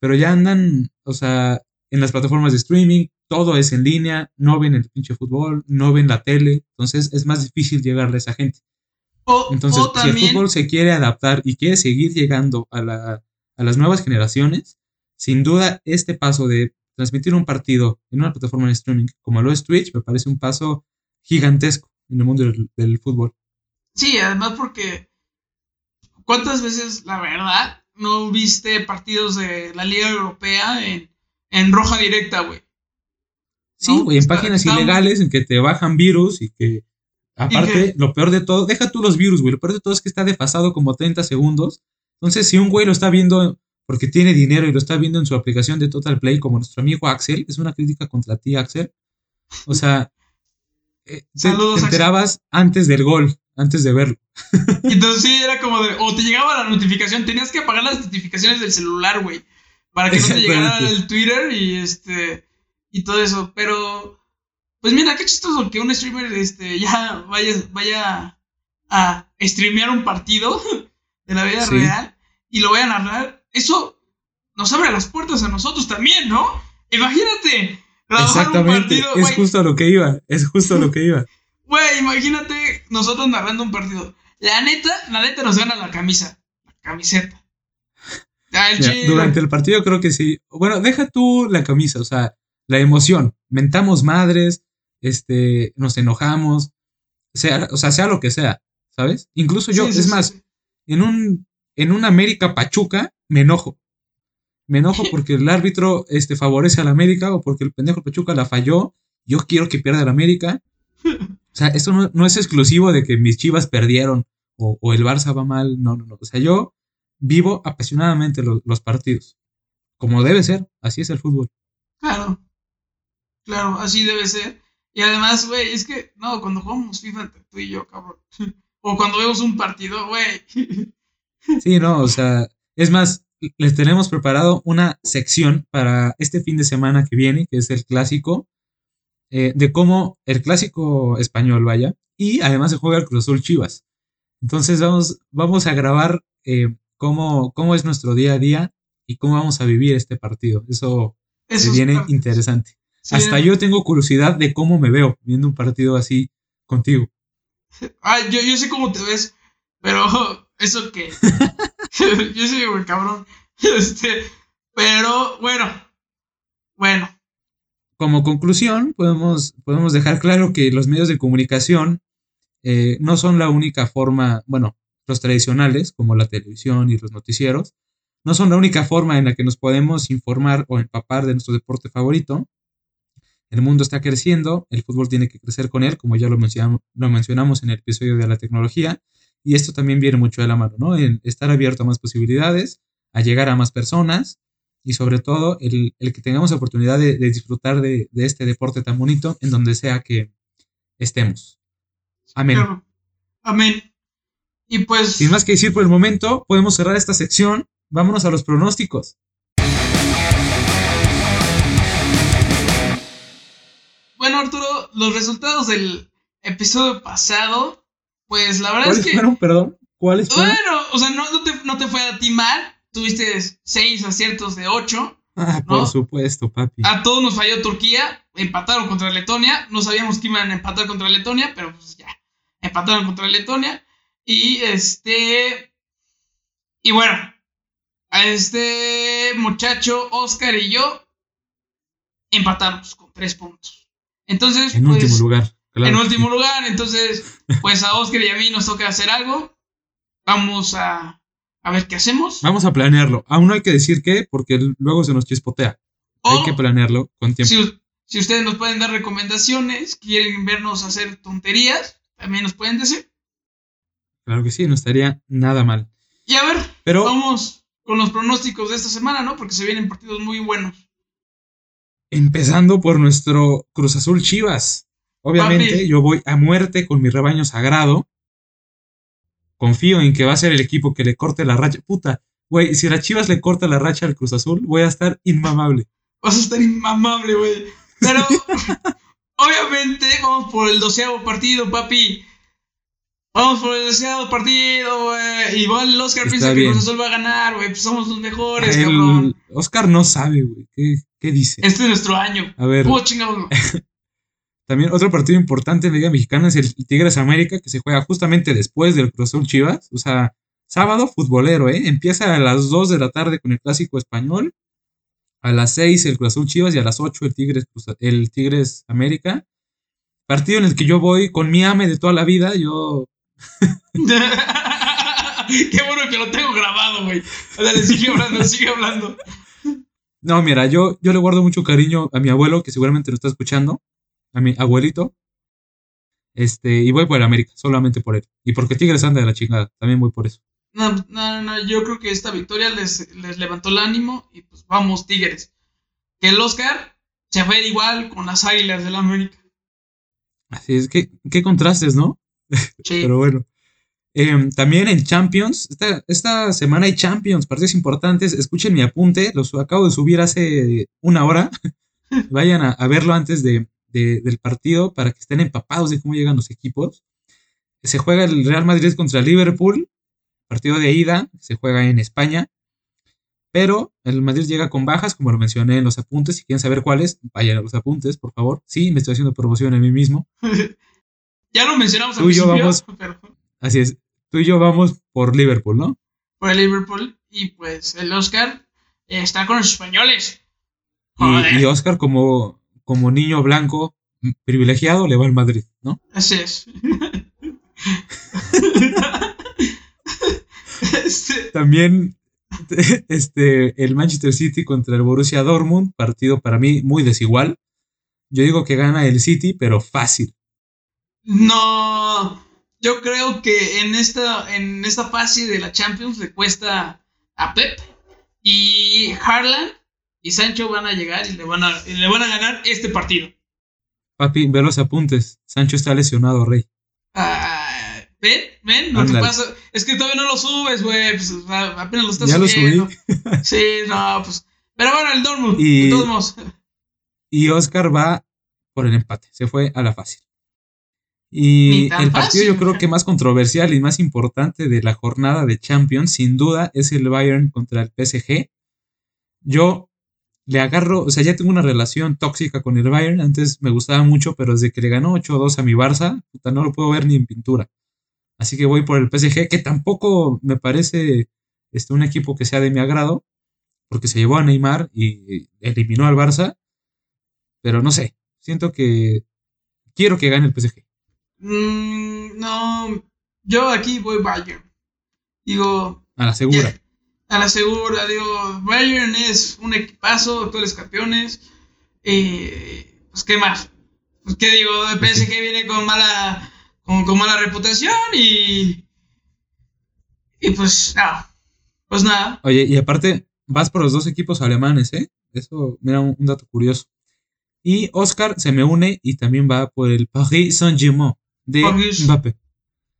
Pero ya andan, o sea, en las plataformas de streaming, todo es en línea, no ven el pinche fútbol, no ven la tele, entonces es más difícil llegarle a esa gente. O, Entonces, o si el fútbol se quiere adaptar y quiere seguir llegando a, la, a las nuevas generaciones, sin duda este paso de transmitir un partido en una plataforma de streaming como lo es Twitch me parece un paso gigantesco en el mundo del, del fútbol. sí, además porque ¿cuántas veces, la verdad, no viste partidos de la Liga Europea en, en roja directa, güey? Sí, ¿No? güey, en páginas está- ilegales en que te bajan virus y que, aparte, lo peor de todo, deja tú los virus, güey, lo peor de todo es que está desfasado como 30 segundos. Entonces, si un güey lo está viendo porque tiene dinero y lo está viendo en su aplicación de Total Play, como nuestro amigo Axel, es una crítica contra ti, Axel. O sea, eh, te, Saludos, te Axel. enterabas antes del gol, antes de verlo. Entonces sí, era como de, o te llegaba la notificación, tenías que apagar las notificaciones del celular, güey, para que no te llegara Exactamente. el Twitter y este y todo eso, pero pues mira, qué chistoso que un streamer este ya vaya vaya a streamear un partido de la vida Sí. real y lo vaya a narrar. Eso nos abre las puertas a nosotros también, ¿no? Imagínate narrar un Exactamente, partido, es justo a lo que iba, es justo a lo que iba. Güey, imagínate nosotros narrando un partido. La neta, la neta nos gana la camisa. La camiseta. Ah, Mira, durante el partido creo que sí. Bueno, deja tú la camisa, o sea, la emoción. Mentamos madres, este, nos enojamos, sea, o sea, sea lo que sea, ¿sabes? Incluso yo, Sí, sí, es sí, más, en un en un América Pachuca, me enojo. Me enojo porque el árbitro este, favorece al América o porque el pendejo Pachuca la falló. Yo quiero que pierda el América. O sea, esto no, no es exclusivo de que mis chivas perdieron o, o, el Barça va mal. No, no, no. O sea, yo vivo apasionadamente los, los partidos. Como debe ser. Así es el fútbol. Claro. Claro, así debe ser. Y además, güey, es que, no, cuando jugamos FIFA entre tú y yo, cabrón. O cuando vemos un partido, güey. Sí, no, o sea, es más, les tenemos preparado una sección para este fin de semana que viene, que es el clásico, eh, de cómo el clásico español vaya, y además se juega el Cruz Azul Chivas. Entonces vamos, vamos a grabar eh, cómo, cómo es nuestro día a día y cómo vamos a vivir este partido. Eso, se viene interesante. Sí, Hasta yo tengo curiosidad de cómo me veo viendo un partido así contigo. Ah, yo, yo sé cómo te ves, pero eso que. yo soy güey, cabrón. Este, pero bueno. Bueno. Como conclusión, podemos, podemos dejar claro que los medios de comunicación eh, no son la única forma, bueno, los tradicionales, como la televisión y los noticieros, no son la única forma en la que nos podemos informar o empapar de nuestro deporte favorito. El mundo está creciendo, el fútbol tiene que crecer con él, como ya lo mencionamos, lo mencionamos en el episodio de la tecnología, y esto también viene mucho de la mano, ¿no? En estar abierto a más posibilidades, a llegar a más personas, y sobre todo el, el que tengamos oportunidad de, de disfrutar de, de este deporte tan bonito en donde sea que estemos. Amén. claro. Amén. Y pues. Sin más que decir por el momento, podemos cerrar esta sección. Vámonos a los pronósticos. Bueno, Arturo, los resultados del episodio pasado, pues la verdad es ¿Cuáles que. fueron, perdón? ¿Cuáles fueron? Bueno, o sea, no, no, te, no te fue a ti mal. Tuviste seis aciertos de ocho. Ah, ¿no? por supuesto, papi. A todos nos falló Turquía. Empataron contra Letonia. No sabíamos que iban a empatar contra Letonia, pero pues ya. Empataron contra Letonia. Y este. Y bueno. A este muchacho, Oscar y yo. Empatamos con tres puntos. Entonces, en pues, último lugar. claro en último lugar, entonces, pues a Oscar y a mí nos toca hacer algo. Vamos a, a ver qué hacemos. Vamos a planearlo. Aún no hay que decir qué, porque luego se nos chispotea. O, Hay que planearlo con tiempo. si, si ustedes nos pueden dar recomendaciones, quieren vernos hacer tonterías, también nos pueden decir. Claro que sí, no estaría nada mal. Y a ver, Pero vamos con los pronósticos de esta semana, ¿no? Porque se vienen partidos muy buenos. empezando por nuestro Cruz Azul Chivas. Obviamente, Papi. yo voy a muerte con mi rebaño sagrado. Confío en que va a ser el equipo que le corte la racha. Puta, güey, si la Chivas le corta la racha al Cruz Azul, voy a estar inmamable. Vas a estar inmamable, güey. Pero, obviamente, vamos por el doceavo partido, papi. Vamos por el doceavo partido, güey. Igual el Oscar Está piensa bien. que Cruz Azul va a ganar, güey. Pues somos los mejores, cabrón. El Oscar no sabe, güey. ¿Qué, qué dice? Este es nuestro año. A ver, Puedo chingados. también otro partido importante en la Liga Mexicana es el Tigres América, que se juega justamente después del Cruz Azul Chivas. O sea, sábado futbolero, ¿eh? Empieza a las 2 de la tarde con el Clásico Español. A las 6 el Cruz Azul Chivas y a las 8 el Tigres, el Tigres América. Partido en el que yo voy con mi ame de toda la vida. Yo Qué bueno que lo tengo grabado, güey. Dale, sigue hablando, sigue hablando. No, mira, yo, yo le guardo mucho cariño a mi abuelo, que seguramente lo está escuchando, a mi abuelito. Este, y voy por el América, solamente por él. Y porque Tigres anda de la chingada, también voy por eso. No, no, no, yo creo que esta victoria les, les levantó el ánimo y pues vamos, Tigres. Que el Oscar se fue igual con las águilas del América. Así es que, qué contrastes, ¿no? Sí. Pero bueno. Em, también en Champions, esta, esta semana hay Champions, partidos importantes. Escuchen mi apunte, los acabo de subir hace una hora. Vayan a, a verlo antes de, de- del partido para que estén empapados de cómo llegan los equipos. Se juega el Real Madrid contra Liverpool, partido de ida, se juega en España. Pero el Madrid llega con bajas, como lo mencioné en los apuntes. Si quieren saber cuáles, vayan a los apuntes, por favor. Sí, me estoy haciendo promoción a mí mismo. ya lo mencionamos al Tú y yo vamos- pero Así es. Tú y yo vamos por Liverpool, ¿no? por el Liverpool y pues el Oscar está con los españoles. Y, y Oscar, como, como niño blanco privilegiado, le va al Madrid, ¿no? así es. este, También este, el Manchester City contra el Borussia Dortmund, partido para mí muy desigual. Yo digo que gana el City, pero fácil. No, yo creo que en esta, en esta fase de la Champions le cuesta a Pep y Harlan y Sancho van a llegar y le van a, y le van a ganar este partido. Papi, ve los apuntes. Sancho está lesionado, Rey. Ah, ven, ven, que Ándale. pasa es que todavía no lo subes, güey, pues apenas lo estás Ya lo subiendo. subí. Sí, no, pues. Pero bueno, el Dortmund, Y- de todos modos. Y Oscar va por el empate. Se fue a la fácil. Y el partido yo creo que más controversial y más importante de la jornada de Champions, sin duda, es el Bayern contra el PSG. Yo le agarro, o sea, ya tengo una relación tóxica con el Bayern. Antes me gustaba mucho, pero desde que le ganó 8-2 a mi Barça, puta, no lo puedo ver ni en pintura. Así que voy por el PSG, que tampoco me parece este, un equipo que sea de mi agrado, porque se llevó a Neymar y eliminó al Barça. Pero no sé, siento que quiero que gane el PSG. Mm, no, yo aquí voy Bayern. Digo, A la segura. A la segura, digo, Bayern es un equipazo, actuales campeones. Eh, pues, ¿qué más? Pues, ¿qué digo? PSG viene con mala, con, con mala reputación y. Y pues, nada. Pues nada. Oye, y aparte, vas por los dos equipos alemanes, ¿eh? Eso, mira, un, un dato curioso. Y Oscar se me une y también va por el Paris Saint-Germain de Paris. Mbappé.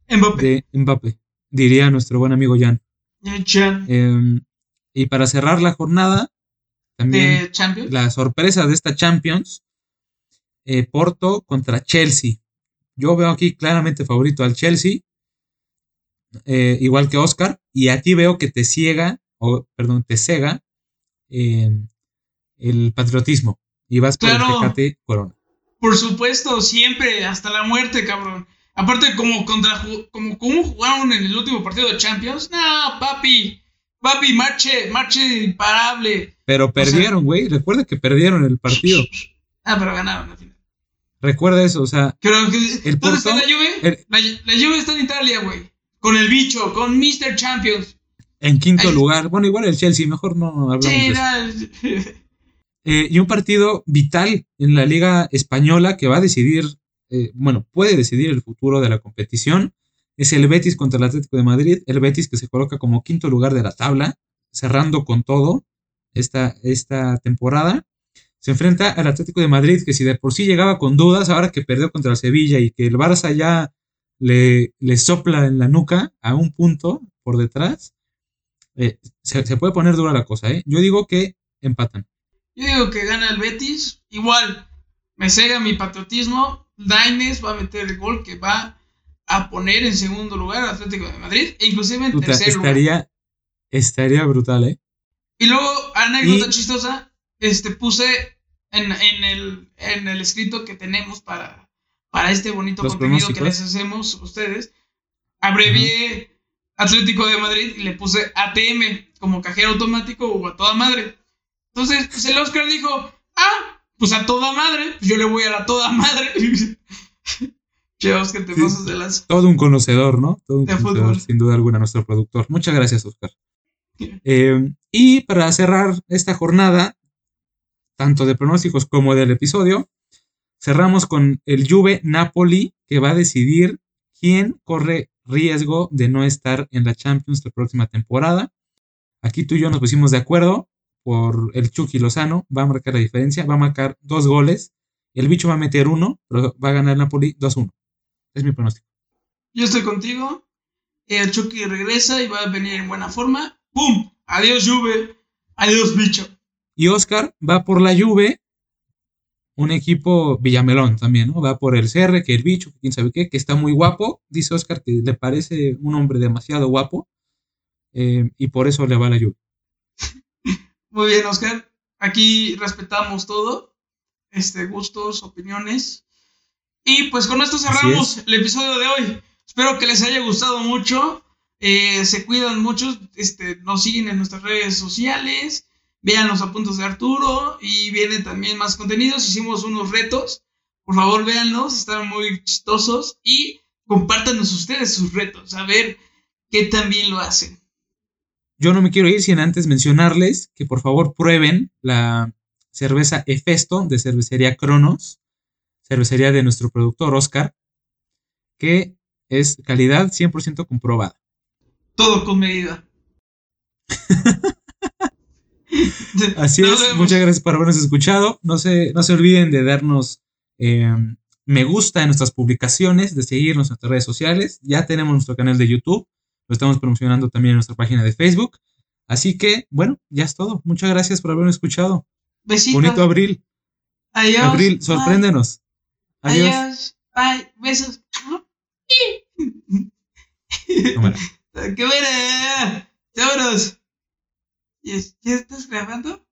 Mbappé. De Mbappé, diría nuestro buen amigo Jan. Eh, y para cerrar la jornada, también la sorpresa de esta Champions, eh, Porto contra Chelsea. Yo veo aquí claramente favorito al Chelsea, eh, igual que Oscar, y aquí veo que te ciega, o perdón, te cega eh, el patriotismo. Y vas por Claro. el Tecate Corona. Por supuesto, siempre, hasta la muerte, cabrón. Aparte, como contra como, como jugaron en el último partido de Champions. No, papi. Papi, marche, marche imparable. Pero perdieron, güey. Recuerda que perdieron el partido. Ah, pero ganaron al final. Recuerda eso, o sea, Creo que, El ¿Dónde está la Juve? el- La, la Juve está en Italia, güey. Con el bicho, con Mr. Champions. en quinto lugar. Bueno, igual el Chelsea, mejor no hablamos de Sí, eso. no, Eh, y un partido vital en la Liga Española que va a decidir, eh, bueno, puede decidir el futuro de la competición. Es el Betis contra el Atlético de Madrid. El Betis que se coloca como quinto lugar de la tabla, cerrando con todo esta, esta temporada. Se enfrenta al Atlético de Madrid que si de por sí llegaba con dudas, ahora que perdió contra el Sevilla y que el Barça ya le, le sopla en la nuca a un punto por detrás, eh, se, se puede poner dura la cosa. ¿eh? Yo digo que empatan. Yo digo que gana el Betis. Igual, me cega mi patriotismo. Daines va a meter el gol que va a poner en segundo lugar al Atlético de Madrid. E inclusive en Puta, tercer lugar. estaría, estaría brutal, ¿eh? Y luego, anécdota Y- chistosa, este, puse en, en el, en el escrito que tenemos para, para este bonito Los contenido que les hacemos a ustedes, abrevié Atlético de Madrid y le puse ATM como cajero automático o a toda madre. Entonces, pues el Oscar dijo, ah, pues a toda madre, yo le voy a la toda madre. che, Oscar, te Sí. pasas de las... Todo un conocedor, ¿no? Todo un De conocedor, fútbol. sin duda alguna, nuestro productor. Muchas gracias, Oscar. Eh, y para cerrar esta jornada, tanto de pronósticos como del episodio, cerramos con el Juve Napoli, que va a decidir quién corre riesgo de no estar en la Champions la próxima temporada. Aquí tú y yo nos pusimos de acuerdo por el Chucky Lozano, va a marcar la diferencia, va a marcar dos goles. El bicho va a meter uno, pero va a ganar Napoli 2-1. Es mi pronóstico. Yo estoy contigo. El Chucky regresa y va a venir en buena forma. ¡Pum! Adiós, Juve. Adiós, bicho. Y Oscar va por la Juve, un equipo Villamelón también, ¿no? Va por el CR, que el bicho, quién sabe qué, que está muy guapo. Dice Oscar que le parece un hombre demasiado guapo. eh, y por eso le va la Juve. Muy bien, Oscar. Aquí respetamos todo. Este, gustos, opiniones. Y pues con esto cerramos es. el episodio de hoy. Espero que les haya gustado mucho. Eh, se cuidan mucho. Este, nos siguen en nuestras redes sociales. Vean los apuntes de Arturo. Y vienen también más contenidos. Hicimos unos retos. Por favor, véanlos. Están muy chistosos. Y compártanos ustedes sus retos. A ver qué tan bien lo hacen. Yo no me quiero ir sin antes mencionarles que por favor prueben la cerveza Efesto de cervecería Cronos, cervecería de nuestro productor Oscar, que es calidad 100% comprobada. Todo con medida. Así es, muchas gracias por habernos escuchado. No se, no se olviden de darnos eh, me gusta en nuestras publicaciones, de seguirnos en nuestras redes sociales. Ya tenemos nuestro canal de YouTube, lo estamos promocionando también en nuestra página de Facebook. Así que, bueno, ya es todo. Muchas gracias por habernos escuchado. Besitos. Bonito abril. Adiós. Abril, Bye. sorpréndenos. Adiós. Adiós. Bye. Besos. Cámara. ¡Qué buena! ¡Vámonos! ¿Ya ya estás grabando?